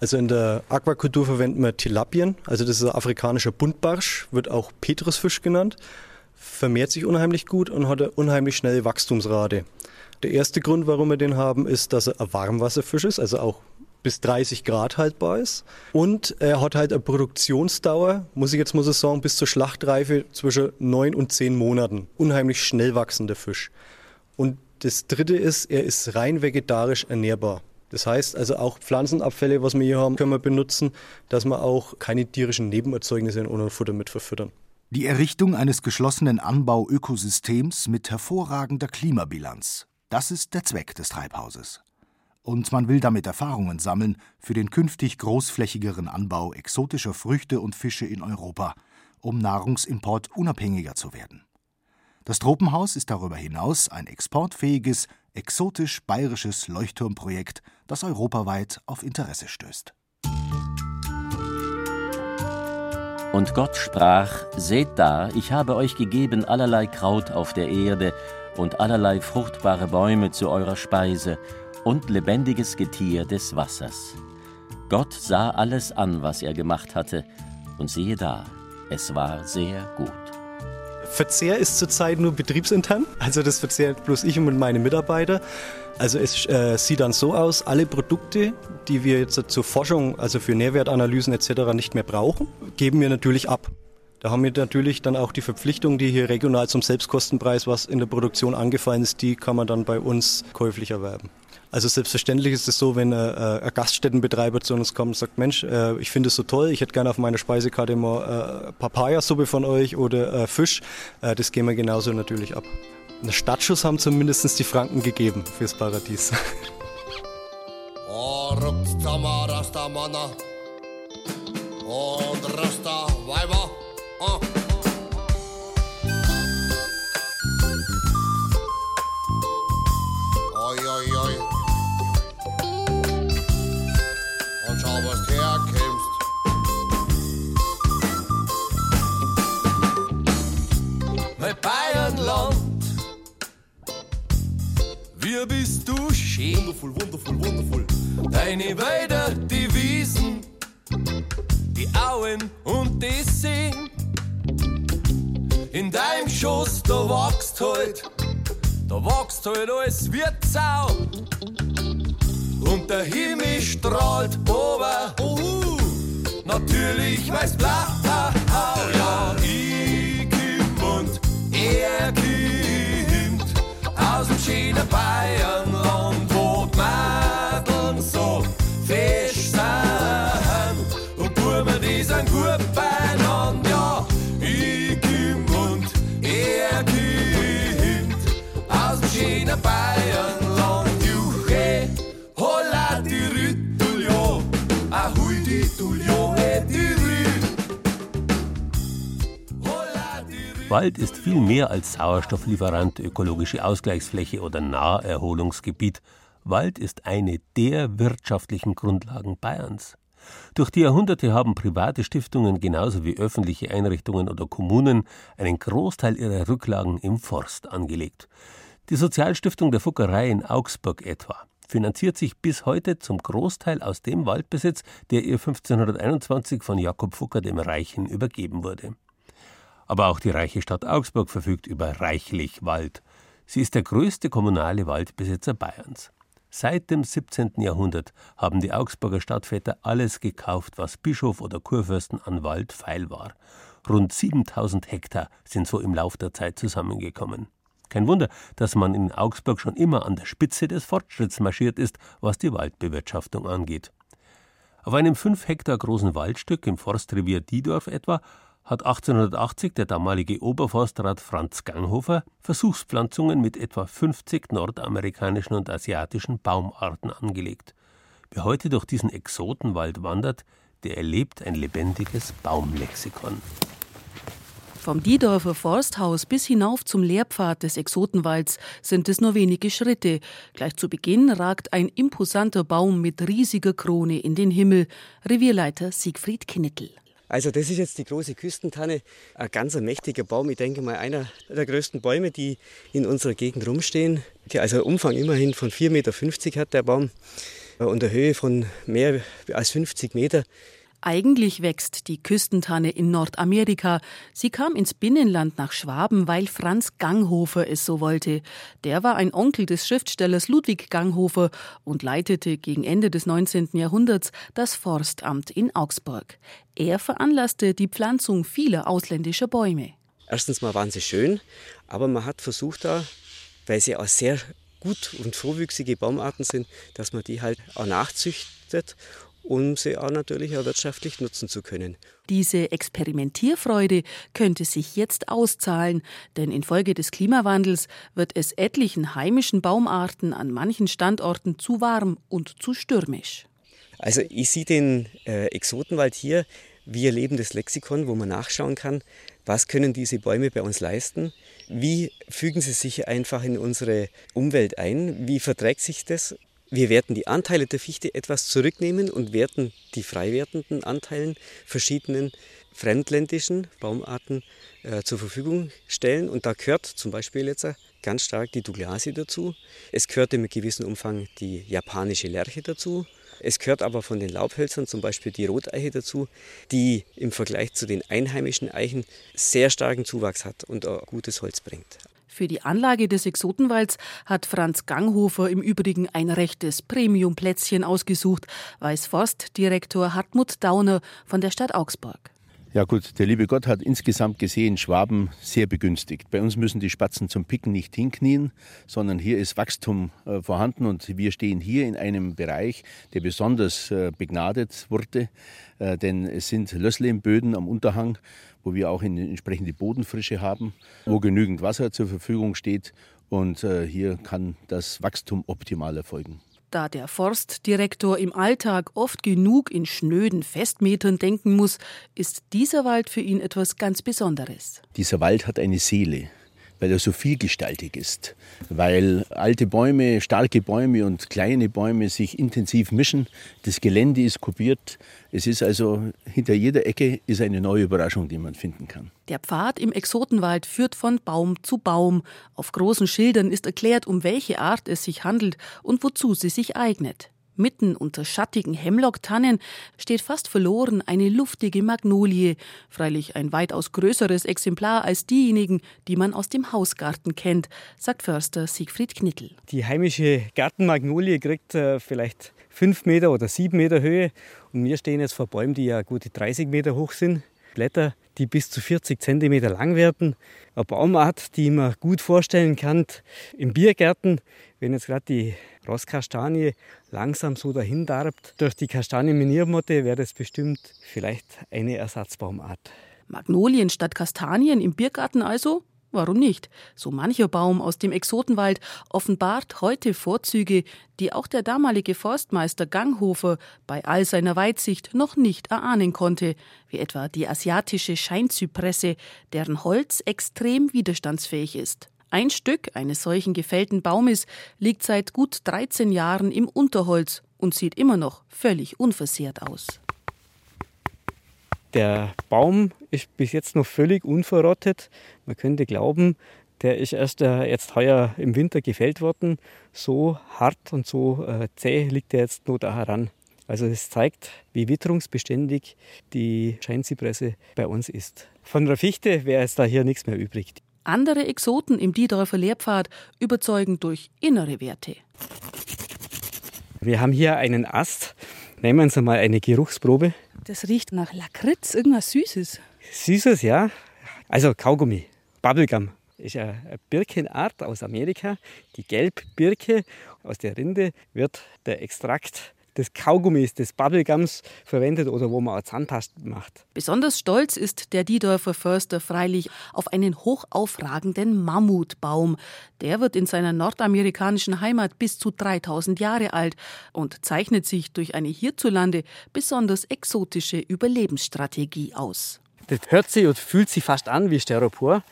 S12: Also in der Aquakultur verwenden wir Tilapien, also das ist ein afrikanischer Buntbarsch, wird auch Petrusfisch genannt, vermehrt sich unheimlich gut und hat eine unheimlich schnelle Wachstumsrate. Der erste Grund, warum wir den haben, ist, dass er ein Warmwasserfisch ist, also auch bis 30 Grad haltbar ist. Und er hat halt eine Produktionsdauer, muss ich jetzt mal so sagen, bis zur Schlachtreife zwischen 9 und 10 Monaten. Unheimlich schnell wachsender Fisch. Und das dritte ist, er ist rein vegetarisch ernährbar. Das heißt also auch Pflanzenabfälle, was wir hier haben, können wir benutzen, dass wir auch keine tierischen Nebenerzeugnisse in unserem Futter mit verfüttern.
S19: Die Errichtung eines geschlossenen Anbauökosystems mit hervorragender Klimabilanz. Das ist der Zweck des Treibhauses. Und man will damit Erfahrungen sammeln für den künftig großflächigeren Anbau exotischer Früchte und Fische in Europa, um Nahrungsimport unabhängiger zu werden. Das Tropenhaus ist darüber hinaus ein exportfähiges, exotisch-bayerisches Leuchtturmprojekt, das europaweit auf Interesse stößt.
S18: Und Gott sprach: Seht da, ich habe euch gegeben allerlei Kraut auf der Erde und allerlei fruchtbare Bäume zu eurer Speise und lebendiges Getier des Wassers. Gott sah alles an, was er gemacht hatte, und siehe da, es war sehr gut.
S12: Verzehr ist zurzeit nur betriebsintern, also das verzehrt bloß ich und meine Mitarbeiter. Also es äh, sieht dann so aus, alle Produkte, die wir jetzt zur Forschung, also für Nährwertanalysen etc. nicht mehr brauchen, geben wir natürlich ab. Da haben wir natürlich dann auch die Verpflichtung, die hier regional zum Selbstkostenpreis, was in der Produktion angefallen ist, die kann man dann bei uns käuflich erwerben. Also selbstverständlich ist es so, wenn äh, ein Gaststättenbetreiber zu uns kommt und sagt, Mensch, äh, ich finde es so toll, ich hätte gerne auf meiner Speisekarte mal äh, Papayasuppe von euch oder äh, Fisch, äh, das gehen wir genauso natürlich ab. Einen Startschuss haben zumindest die Franken gegeben fürs Paradies. Und Rasta Weiber. Oh.
S21: Deine Wälder, die Wiesen, die Auen und die Seen. In deinem Schoß, da wächst halt, da wächst halt alles wie Zau. Und der Himmel strahlt ober, uh, natürlich weiß blau. Ja, ich komm und er kommt aus dem schönen Bayernland,
S2: Wald ist viel mehr als Sauerstofflieferant, ökologische Ausgleichsfläche oder Naherholungsgebiet. Wald ist eine der wirtschaftlichen Grundlagen Bayerns. Durch die Jahrhunderte haben private Stiftungen genauso wie öffentliche Einrichtungen oder Kommunen einen Großteil ihrer Rücklagen im Forst angelegt. Die Sozialstiftung der Fuckerei in Augsburg etwa finanziert sich bis heute zum Großteil aus dem Waldbesitz, der ihr 1521 von Jakob Fucker dem Reichen übergeben wurde. Aber auch die reiche Stadt Augsburg verfügt über reichlich Wald. Sie ist der größte kommunale Waldbesitzer Bayerns. Seit dem 17. Jahrhundert haben die Augsburger Stadtväter alles gekauft, was Bischof oder Kurfürsten an Wald feil war. Rund 7000 Hektar sind so im Lauf der Zeit zusammengekommen. Kein Wunder, dass man in Augsburg schon immer an der Spitze des Fortschritts marschiert ist, was die Waldbewirtschaftung angeht. Auf einem fünf Hektar großen Waldstück im Forstrevier Diedorf etwa hat 1880 der damalige Oberforstrat Franz Ganghofer Versuchspflanzungen mit etwa 50 nordamerikanischen und asiatischen Baumarten angelegt. Wer heute durch diesen Exotenwald wandert, der erlebt ein lebendiges Baumlexikon.
S22: Vom Diedorfer Forsthaus bis hinauf zum Lehrpfad des Exotenwalds sind es nur wenige Schritte. Gleich zu Beginn ragt ein imposanter Baum mit riesiger Krone in den Himmel. Revierleiter Siegfried Knittel.
S23: Also das ist jetzt die große Küstentanne, ein ganz mächtiger Baum. Ich denke mal einer der größten Bäume, die in unserer Gegend rumstehen. Also Umfang immerhin von 4,50 Meter hat der Baum und eine Höhe von mehr als 50 Meter.
S22: Eigentlich wächst die Küstentanne in Nordamerika. Sie kam ins Binnenland nach Schwaben, weil Franz Ganghofer es so wollte. Der war ein Onkel des Schriftstellers Ludwig Ganghofer und leitete gegen Ende des 19. Jahrhunderts das Forstamt in Augsburg. Er veranlasste die Pflanzung vieler ausländischer Bäume.
S23: Erstens mal waren sie schön, aber man hat versucht da, weil sie auch sehr gut und vorwüchsige Baumarten sind, dass man die halt auch nachzüchtet
S24: um sie auch natürlich auch wirtschaftlich nutzen zu können.
S22: Diese Experimentierfreude könnte sich jetzt auszahlen, denn infolge des Klimawandels wird es etlichen heimischen Baumarten an manchen Standorten zu warm und zu stürmisch.
S24: Also ich sehe den äh, Exotenwald hier wie ein lebendes Lexikon, wo man nachschauen kann, was können diese Bäume bei uns leisten, wie fügen sie sich einfach in unsere Umwelt ein, wie verträgt sich das. Wir werden die Anteile der Fichte etwas zurücknehmen und werden die frei werdenden Anteilen verschiedenen fremdländischen Baumarten äh, zur Verfügung stellen. Und da gehört zum Beispiel jetzt ganz stark die Douglasie dazu. Es gehört im gewissen Umfang die japanische Lerche dazu. Es gehört aber von den Laubhölzern zum Beispiel die Roteiche dazu, die im Vergleich zu den einheimischen Eichen sehr starken Zuwachs hat und auch gutes Holz bringt.
S22: Für die Anlage des Exotenwalds hat Franz Ganghofer im Übrigen ein rechtes Premiumplätzchen ausgesucht, weiß Forstdirektor Hartmut Dauner von der Stadt Augsburg.
S25: Ja gut, der liebe Gott hat insgesamt gesehen Schwaben sehr begünstigt. Bei uns müssen die Spatzen zum Picken nicht hinknien, sondern hier ist Wachstum äh, vorhanden und wir stehen hier in einem Bereich, der besonders äh, begnadet wurde, äh, denn es sind Lösslehmböden am Unterhang, wo wir auch eine entsprechende Bodenfrische haben, wo genügend Wasser zur Verfügung steht und äh, hier kann das Wachstum optimal erfolgen.
S22: Da der Forstdirektor im Alltag oft genug in schnöden Festmetern denken muss, ist dieser Wald für ihn etwas ganz Besonderes.
S25: Dieser Wald hat eine Seele weil er so vielgestaltig ist, weil alte Bäume, starke Bäume und kleine Bäume sich intensiv mischen. Das Gelände ist kopiert. Es ist also hinter jeder Ecke ist eine neue Überraschung, die man finden kann.
S22: Der Pfad im Exotenwald führt von Baum zu Baum. Auf großen Schildern ist erklärt, um welche Art es sich handelt und wozu sie sich eignet. Mitten unter schattigen Hemlock-Tannen steht fast verloren eine luftige Magnolie, freilich ein weitaus größeres Exemplar als diejenigen, die man aus dem Hausgarten kennt, sagt Förster Siegfried Knittel.
S24: Die heimische Gartenmagnolie kriegt äh, vielleicht fünf Meter oder sieben Meter Höhe und wir stehen jetzt vor Bäumen, die ja gute 30 Meter hoch sind. Blätter, die bis zu 40 Zentimeter lang werden. Eine Baumart, die man gut vorstellen kann im Biergärten, wenn jetzt gerade die Rosskastanie langsam so dahin darbt. Durch die Kastanienminiermotte wäre das bestimmt vielleicht eine Ersatzbaumart.
S22: Magnolien statt Kastanien im Biergarten also? Warum nicht? So mancher Baum aus dem Exotenwald offenbart heute Vorzüge, die auch der damalige Forstmeister Ganghofer bei all seiner Weitsicht noch nicht erahnen konnte, wie etwa die asiatische Scheinzypresse, deren Holz extrem widerstandsfähig ist. Ein Stück eines solchen gefällten Baumes liegt seit gut 13 Jahren im Unterholz und sieht immer noch völlig unversehrt aus.
S24: Der Baum ist bis jetzt noch völlig unverrottet. Man könnte glauben, der ist erst äh, jetzt heuer im Winter gefällt worden. So hart und so äh, zäh liegt er jetzt nur da heran. Also es zeigt, wie witterungsbeständig die Scheinzypresse bei uns ist. Von der Fichte wäre es da hier nichts mehr übrig.
S22: Andere Exoten im Diedorfer Lehrpfad überzeugen durch innere Werte.
S24: Wir haben hier einen Ast. Nehmen wir uns einmal eine Geruchsprobe.
S22: Das riecht nach Lakritz, irgendwas Süßes.
S24: Süßes, ja. Also Kaugummi, Bubblegum. Ist eine Birkenart aus Amerika, die Gelbbirke. Aus der Rinde wird der Extrakt des Kaugummis, des Bubblegums verwendet oder wo man auch Zahnpasta macht.
S22: Besonders stolz ist der Diedorfer Förster freilich auf einen hochaufragenden Mammutbaum. Der wird in seiner nordamerikanischen Heimat bis zu 3000 Jahre alt und zeichnet sich durch eine hierzulande besonders exotische Überlebensstrategie aus.
S24: Das hört sich und fühlt sich fast an wie Styropor,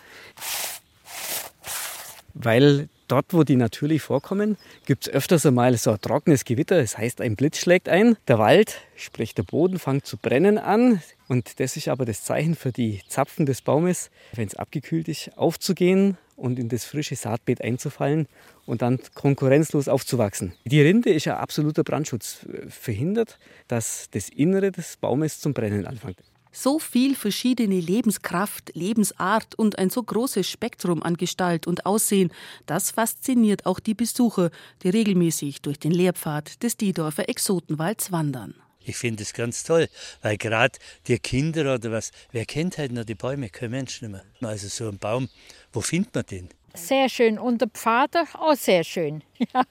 S24: weil dort, wo die natürlich vorkommen, gibt es öfters einmal so ein trockenes Gewitter. Das heißt, ein Blitz schlägt ein. Der Wald, sprich der Boden, fängt zu brennen an. Und das ist aber das Zeichen für die Zapfen des Baumes, wenn es abgekühlt ist, aufzugehen und in das frische Saatbeet einzufallen und dann konkurrenzlos aufzuwachsen. Die Rinde ist ein absoluter Brandschutz, verhindert, dass das Innere des Baumes zum Brennen anfängt.
S22: So viel verschiedene Lebenskraft, Lebensart und ein so großes Spektrum an Gestalt und Aussehen, das fasziniert auch die Besucher, die regelmäßig durch den Lehrpfad des Diedorfer Exotenwalds wandern.
S26: Ich finde es ganz toll, weil gerade die Kinder oder was, wer kennt halt noch die Bäume? Kein Mensch nicht mehr. Also so ein Baum, wo findet man den?
S27: Sehr schön und der Pfad auch sehr schön.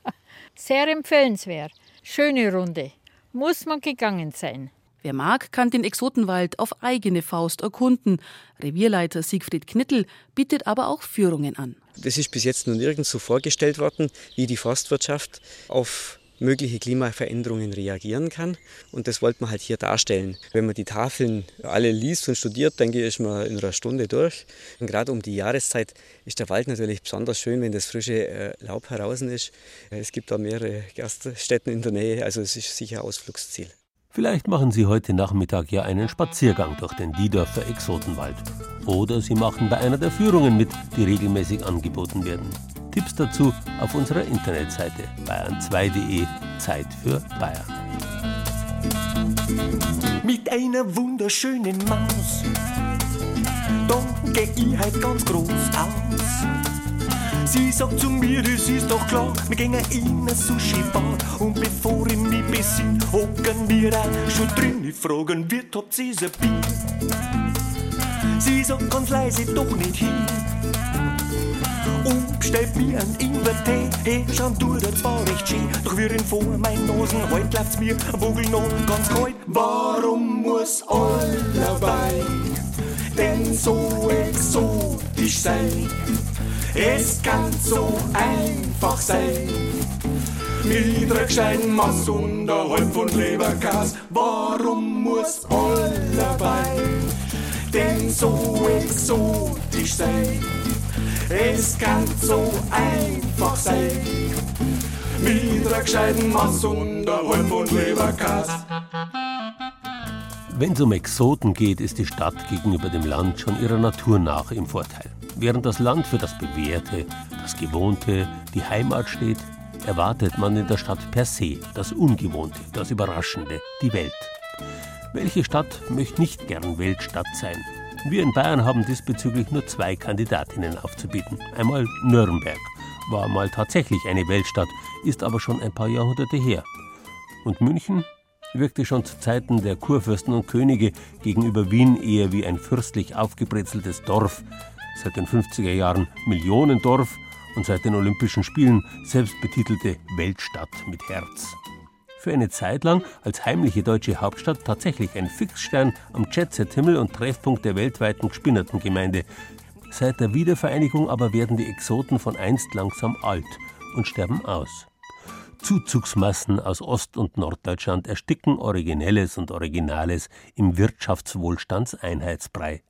S27: sehr empfehlenswert. Schöne Runde.
S28: muss man gegangen sein.
S22: Wer mag, kann den Exotenwald auf eigene Faust erkunden. Revierleiter Siegfried Knittel bietet aber auch Führungen an.
S23: Das ist bis jetzt noch nirgends so vorgestellt worden, wie die Forstwirtschaft auf mögliche Klimaveränderungen reagieren kann. Und das wollte man halt hier darstellen. Wenn man die Tafeln alle liest und studiert, denke ich, ist man in einer Stunde durch. Und gerade um die Jahreszeit ist der Wald natürlich besonders schön, wenn das frische äh, Laub heraus ist. Es gibt da mehrere Gaststätten in der Nähe, also es ist sicher Ausflugsziel.
S2: Vielleicht machen Sie heute Nachmittag ja einen Spaziergang durch den Diedorfer Exotenwald. Oder Sie machen bei einer der Führungen mit, die regelmäßig angeboten werden. Tipps dazu auf unserer Internetseite bayern2.de Zeit für Bayern.
S24: Mit einer wunderschönen Maus, da geh ich halt ganz groß aus. Sie sagt zu mir, das ist doch klar, wir gehen in eine Sushi-Bar. Und bevor ich mich besinn, hocken wir auch schon drin. Ich fragen, wird habt ihr ein Bier? Sie sagt ganz leise, doch nicht hin und bestellt mir ein Ingwer-Tee. Hey, schon tut er zwar recht schön, doch wir in vor mein Nosen, heut läuft's mir Vogel noch ganz kalt. Warum muss allerweil denn so exotisch sein? Es kann so einfach sein. Gescheiten Mass und ein Halb von Leberkas. Warum muss allerweil denn so exotisch sein? Es kann so einfach sein. Gescheiten Mass und ein Halb und Leberkas.
S2: Wenn es um Exoten geht, ist die Stadt gegenüber dem Land schon ihrer Natur nach im Vorteil. Während das Land für das Bewährte, das Gewohnte, die Heimat steht, erwartet man in der Stadt per se das Ungewohnte, das Überraschende, die Welt. Welche Stadt möchte nicht gern Weltstadt sein? Wir in Bayern haben diesbezüglich nur zwei Kandidatinnen aufzubieten. Einmal Nürnberg, war mal tatsächlich eine Weltstadt, ist aber schon ein paar Jahrhunderte her. Und München wirkte schon zu Zeiten der Kurfürsten und Könige gegenüber Wien eher wie ein fürstlich aufgebrezeltes Dorf. Seit den 50er Jahren Millionendorf und seit den Olympischen Spielen selbstbetitelte Weltstadt mit Herz für eine Zeit lang als heimliche deutsche Hauptstadt tatsächlich ein Fixstern am Jetset-Himmel und Treffpunkt der weltweiten Gespinnertengemeinde. Seit der Wiedervereinigung aber werden die Exoten von einst langsam alt und sterben aus. Zuzugsmassen aus Ost- und Norddeutschland ersticken Originelles und Originales im Wirtschaftswohlstandseinheitsbrei.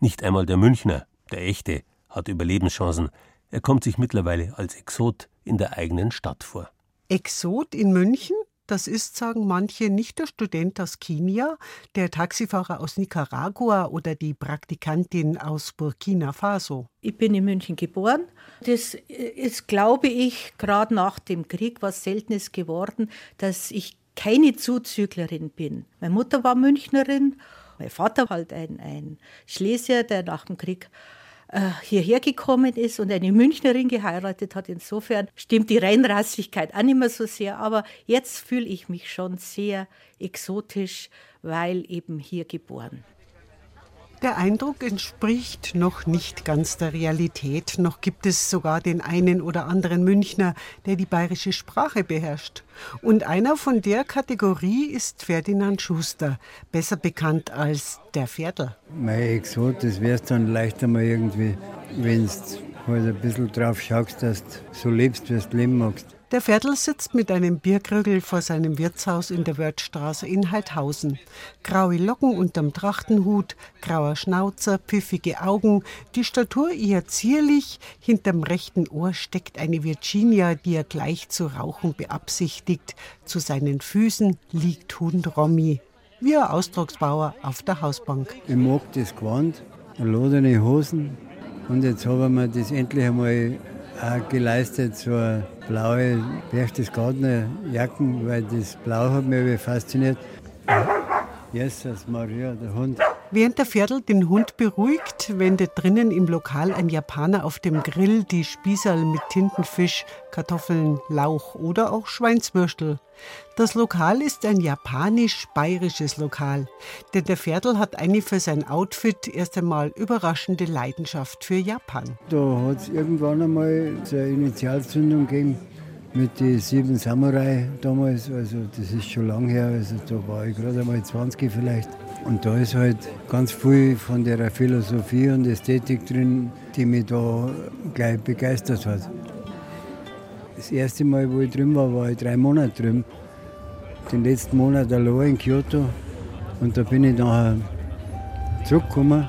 S2: Nicht einmal der Münchner, der echte, hat Überlebenschancen. Er kommt sich mittlerweile als Exot in der eigenen Stadt vor.
S26: Exot in München? Das ist, sagen manche, nicht der Student aus Kenia, der Taxifahrer aus Nicaragua oder die Praktikantin aus Burkina Faso.
S28: Ich bin in München geboren. Das ist, glaube ich, gerade nach dem Krieg was Seltenes geworden, dass ich keine Zuzüglerin bin. Meine Mutter war Münchnerin, mein Vater halt ein, ein Schlesier, der nach dem Krieg hierher gekommen ist und eine Münchnerin geheiratet hat. Insofern stimmt die Reinrassigkeit auch nicht mehr so sehr. Aber jetzt fühle ich mich schon sehr exotisch, weil eben hier geboren.
S26: Der Eindruck entspricht noch nicht ganz der Realität. Noch gibt es sogar den einen oder anderen Münchner, der die bayerische Sprache beherrscht. Und einer von der Kategorie ist Ferdinand Schuster, besser bekannt als der Pferdl.
S25: Mein Exot, das wär's dann leichter mal irgendwie, wenn du halt ein bisschen drauf schaust, dass du so lebst, wie du leben magst.
S26: Der Viertel sitzt mit einem Bierkrügel vor seinem Wirtshaus in der Wörthstraße in Heidhausen. Graue Locken unterm Trachtenhut, grauer Schnauzer, pfiffige Augen, die Statur eher zierlich, hinterm rechten Ohr steckt eine Virginia, die er gleich zu rauchen beabsichtigt. Zu seinen Füßen liegt Hund Romy, wie ein Ausdrucksbauer auf der Hausbank.
S25: Ich mag das Gewand, loderne Hosen und jetzt haben wir das endlich einmal geleistet, so blaue Berchtesgadener Jacken, weil das Blau hat mich fasziniert. Jesus Maria, der Hund.
S26: Während der Pferdl den Hund beruhigt, wendet drinnen im Lokal ein Japaner auf dem Grill die Spießerl mit Tintenfisch, Kartoffeln, Lauch oder auch Schweinswürstel. Das Lokal ist ein japanisch-bayerisches Lokal, denn der Pferdl hat eine für sein Outfit erst einmal überraschende Leidenschaft für Japan.
S25: Da hat es irgendwann einmal eine Initialzündung gegeben. mit den sieben Samurai damals. Also das ist schon lang her, also da war ich gerade einmal 20 vielleicht. Und da ist halt ganz viel von der Philosophie und Ästhetik drin, die mich da gleich begeistert hat. Das erste Mal, wo ich drüben war, war ich drei Monate drüben. Den letzten Monat allein in Kyoto. Und da bin ich nachher zurückgekommen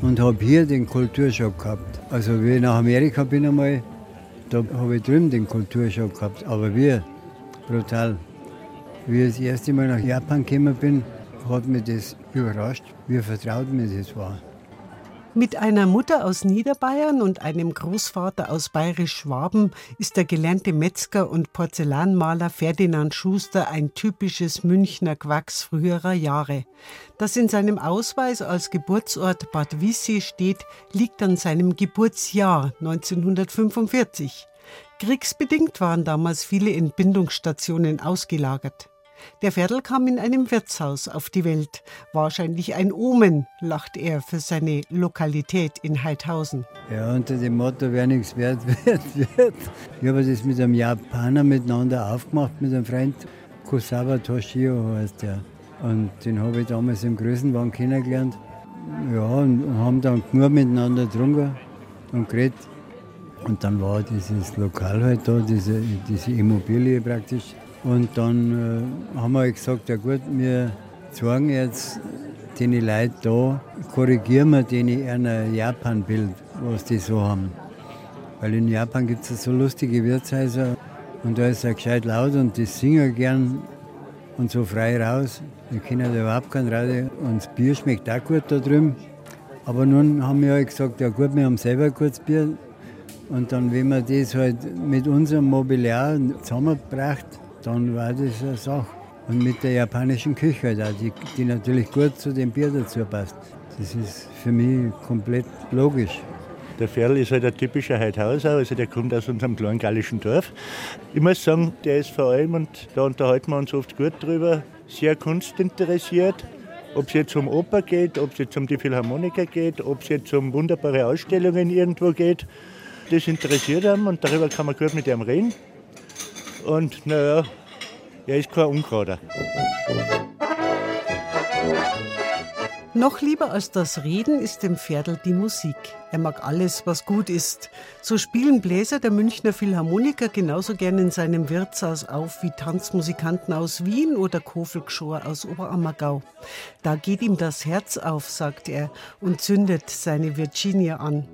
S25: und habe hier den Kulturschock gehabt. Also wie ich nach Amerika bin einmal, da habe ich drüben den Kulturschock gehabt. Aber wir, brutal. Wie ich das erste Mal nach Japan gekommen bin, hat mich das überrascht, wie vertraut mir das war.
S26: Mit einer Mutter aus Niederbayern und einem Großvater aus Bayerisch-Schwaben ist der gelernte Metzger und Porzellanmaler Ferdinand Schuster ein typisches Münchner Quacks früherer Jahre. Dass in seinem Ausweis als Geburtsort Bad Wissi steht, liegt an seinem Geburtsjahr 1945. Kriegsbedingt waren damals viele Entbindungsstationen ausgelagert. Der Ferdl kam in einem Wirtshaus auf die Welt. Wahrscheinlich ein Omen, lacht er für seine Lokalität in Heidhausen.
S25: Ja, unter dem Motto, wer nichts wert wird, wird. Ich habe das mit einem Japaner miteinander aufgemacht, mit einem Freund. Kosawa Toshio heißt der. Und den habe ich damals im Größenwagen kennengelernt. Ja, und haben dann nur miteinander getrunken und geredet. Und dann war dieses Lokal halt da, diese, diese Immobilie praktisch. Und dann äh, haben wir gesagt, ja gut, wir zeigen jetzt den Leuten da, korrigieren wir den ein Japan-Bild, was die so haben. Weil in Japan gibt es so lustige Wirtshäuser und da ist er gescheit laut und die singen gern und so frei raus. Die kennen da überhaupt kein Radio und das Bier schmeckt auch gut da drüben. Aber nun haben wir halt gesagt, ja gut, wir haben selber gutes Bier. Und dann, wenn man das halt mit unserem Mobiliar zusammenbracht, dann war das eine Sache. Und mit der japanischen Küche auch, die, die natürlich gut zu dem Bier dazu passt. Das ist für mich komplett logisch.
S29: Der Ferl ist halt ein typischer Heidhauser, also der kommt aus unserem kleinen gallischen Dorf. Ich muss sagen, der ist vor allem, und da unterhalten wir uns oft gut drüber, sehr kunstinteressiert. Ob es jetzt um Oper geht, ob es jetzt um die Philharmoniker geht, ob es jetzt um wunderbare Ausstellungen irgendwo geht. Das interessiert ihn und darüber kann man gut mit ihm reden. Und naja, er ist kein Unkrauter.
S26: Noch lieber als das Reden ist dem Pferdl die Musik. Er mag alles, was gut ist. So spielen Bläser der Münchner Philharmoniker genauso gern in seinem Wirtshaus auf wie Tanzmusikanten aus Wien oder Kofelgschor aus Oberammergau. Da geht ihm das Herz auf, sagt er, und zündet seine Virginia an.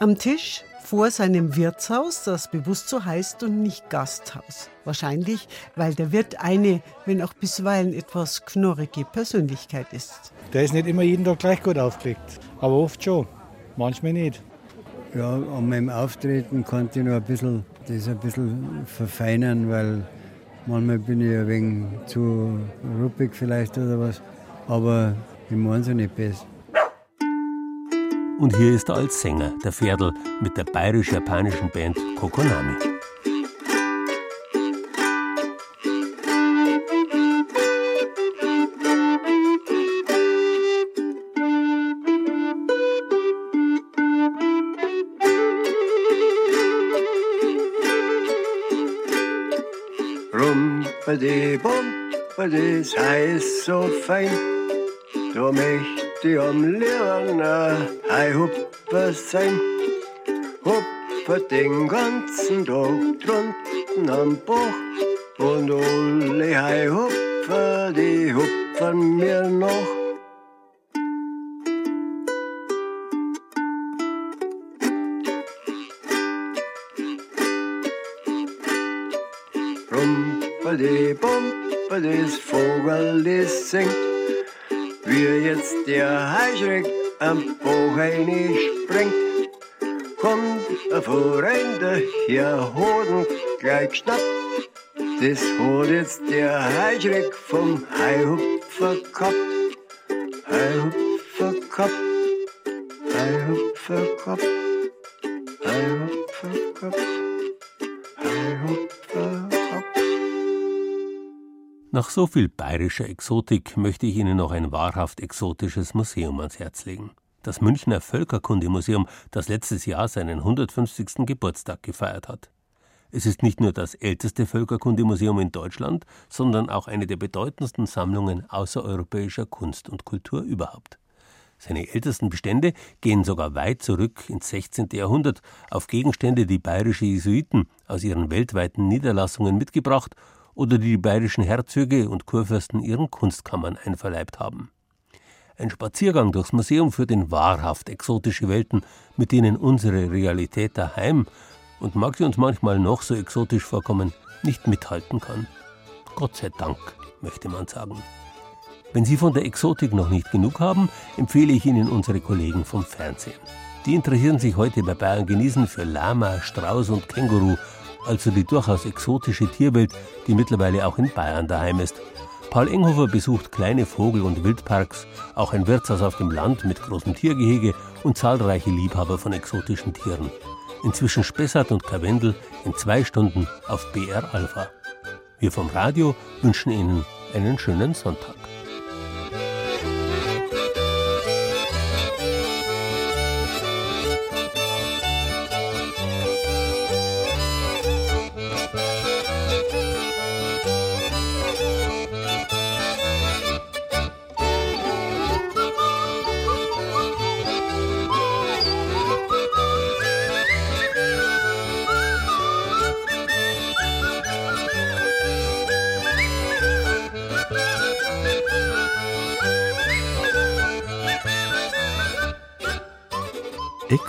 S26: Am Tisch vor seinem Wirtshaus, das bewusst so heißt und nicht Gasthaus. Wahrscheinlich, weil der Wirt eine, wenn auch bisweilen etwas knorrige Persönlichkeit ist.
S30: Der ist nicht immer jeden Tag gleich gut aufgelegt, aber oft schon, manchmal nicht.
S25: Ja, an meinem Auftreten konnte ich noch ein bisschen, das ein bisschen verfeinern, weil manchmal bin ich ein wenig zu ruppig vielleicht oder was, aber ich meine es nicht besser.
S2: Und hier ist er als Sänger, der Pferdl, mit der bayerisch-japanischen Band Kokonami.
S31: Rumpeli, bumpeli, das heißt so fein, du möchte am Lieben ein Hupfer sein. Hupfer den ganzen Tag drunten am Bach und alle hei Hupfer, die hupfern mir noch. Rumpeli, bumpeli, das Vogel, das singt, wie jetzt der Heischreck am Boheini springt. Kommt ein Vorreiter, hier Hoden gleich geschnappt. Das hat jetzt der Heischreck vom Heihupfer gehabt. Heihupfer gehabt, Heihupfer
S2: Nach so viel bayerischer Exotik möchte ich Ihnen noch ein wahrhaft exotisches Museum ans Herz legen. Das Münchner Völkerkundemuseum, das letztes Jahr seinen 150. Geburtstag gefeiert hat. Es ist nicht nur das älteste Völkerkundemuseum in Deutschland, sondern auch eine der bedeutendsten Sammlungen außereuropäischer Kunst und Kultur überhaupt. Seine ältesten Bestände gehen sogar weit zurück ins 16. Jahrhundert auf Gegenstände, die bayerische Jesuiten aus ihren weltweiten Niederlassungen mitgebracht oder die die bayerischen Herzöge und Kurfürsten ihren Kunstkammern einverleibt haben. Ein Spaziergang durchs Museum führt in wahrhaft exotische Welten, mit denen unsere Realität daheim und mag sie uns manchmal noch so exotisch vorkommen, nicht mithalten kann. Gott sei Dank, möchte man sagen. Wenn Sie von der Exotik noch nicht genug haben, empfehle ich Ihnen unsere Kollegen vom Fernsehen. Die interessieren sich heute bei Bayern genießen für Lama, Strauß und Känguru, also die durchaus exotische Tierwelt, die mittlerweile auch in Bayern daheim ist. Paul Enghofer besucht kleine Vogel- und Wildparks, auch ein Wirtshaus auf dem Land mit großem Tiergehege und zahlreiche Liebhaber von exotischen Tieren. Inzwischen Spessart und Karwendel in zwei Stunden auf BR Alpha. Wir vom Radio wünschen Ihnen einen schönen Sonntag.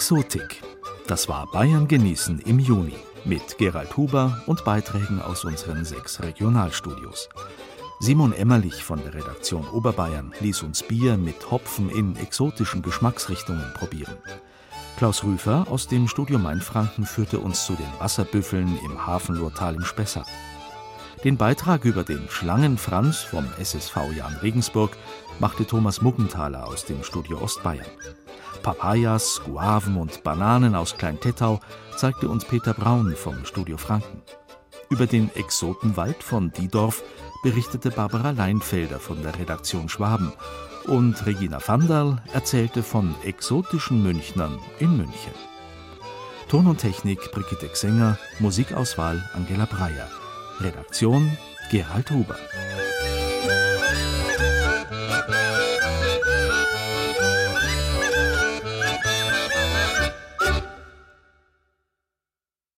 S1: Exotik. Das war Bayern genießen im Juni mit Gerald Huber und Beiträgen aus unseren sechs Regionalstudios. Simon Emmerlich von der Redaktion Oberbayern ließ uns Bier mit Hopfen in exotischen Geschmacksrichtungen probieren. Klaus Rüfer aus dem Studio Mainfranken führte uns zu den Wasserbüffeln im Hafenlurtal im Spessart. Den Beitrag über den Schlangenfranz vom SSV Jan Regensburg machte Thomas Muggenthaler aus dem Studio Ostbayern. Papayas, Guaven und Bananen aus Klein-Tettau zeigte uns Peter Braun vom Studio Franken. Über den Exotenwald von Diedorf berichtete Barbara Leinfelder von der Redaktion Schwaben und Regina Vandal erzählte von exotischen Münchnern in München. Ton und Technik Brigitte Xenger, Musikauswahl Angela Breyer. Redaktion Gerald Huber.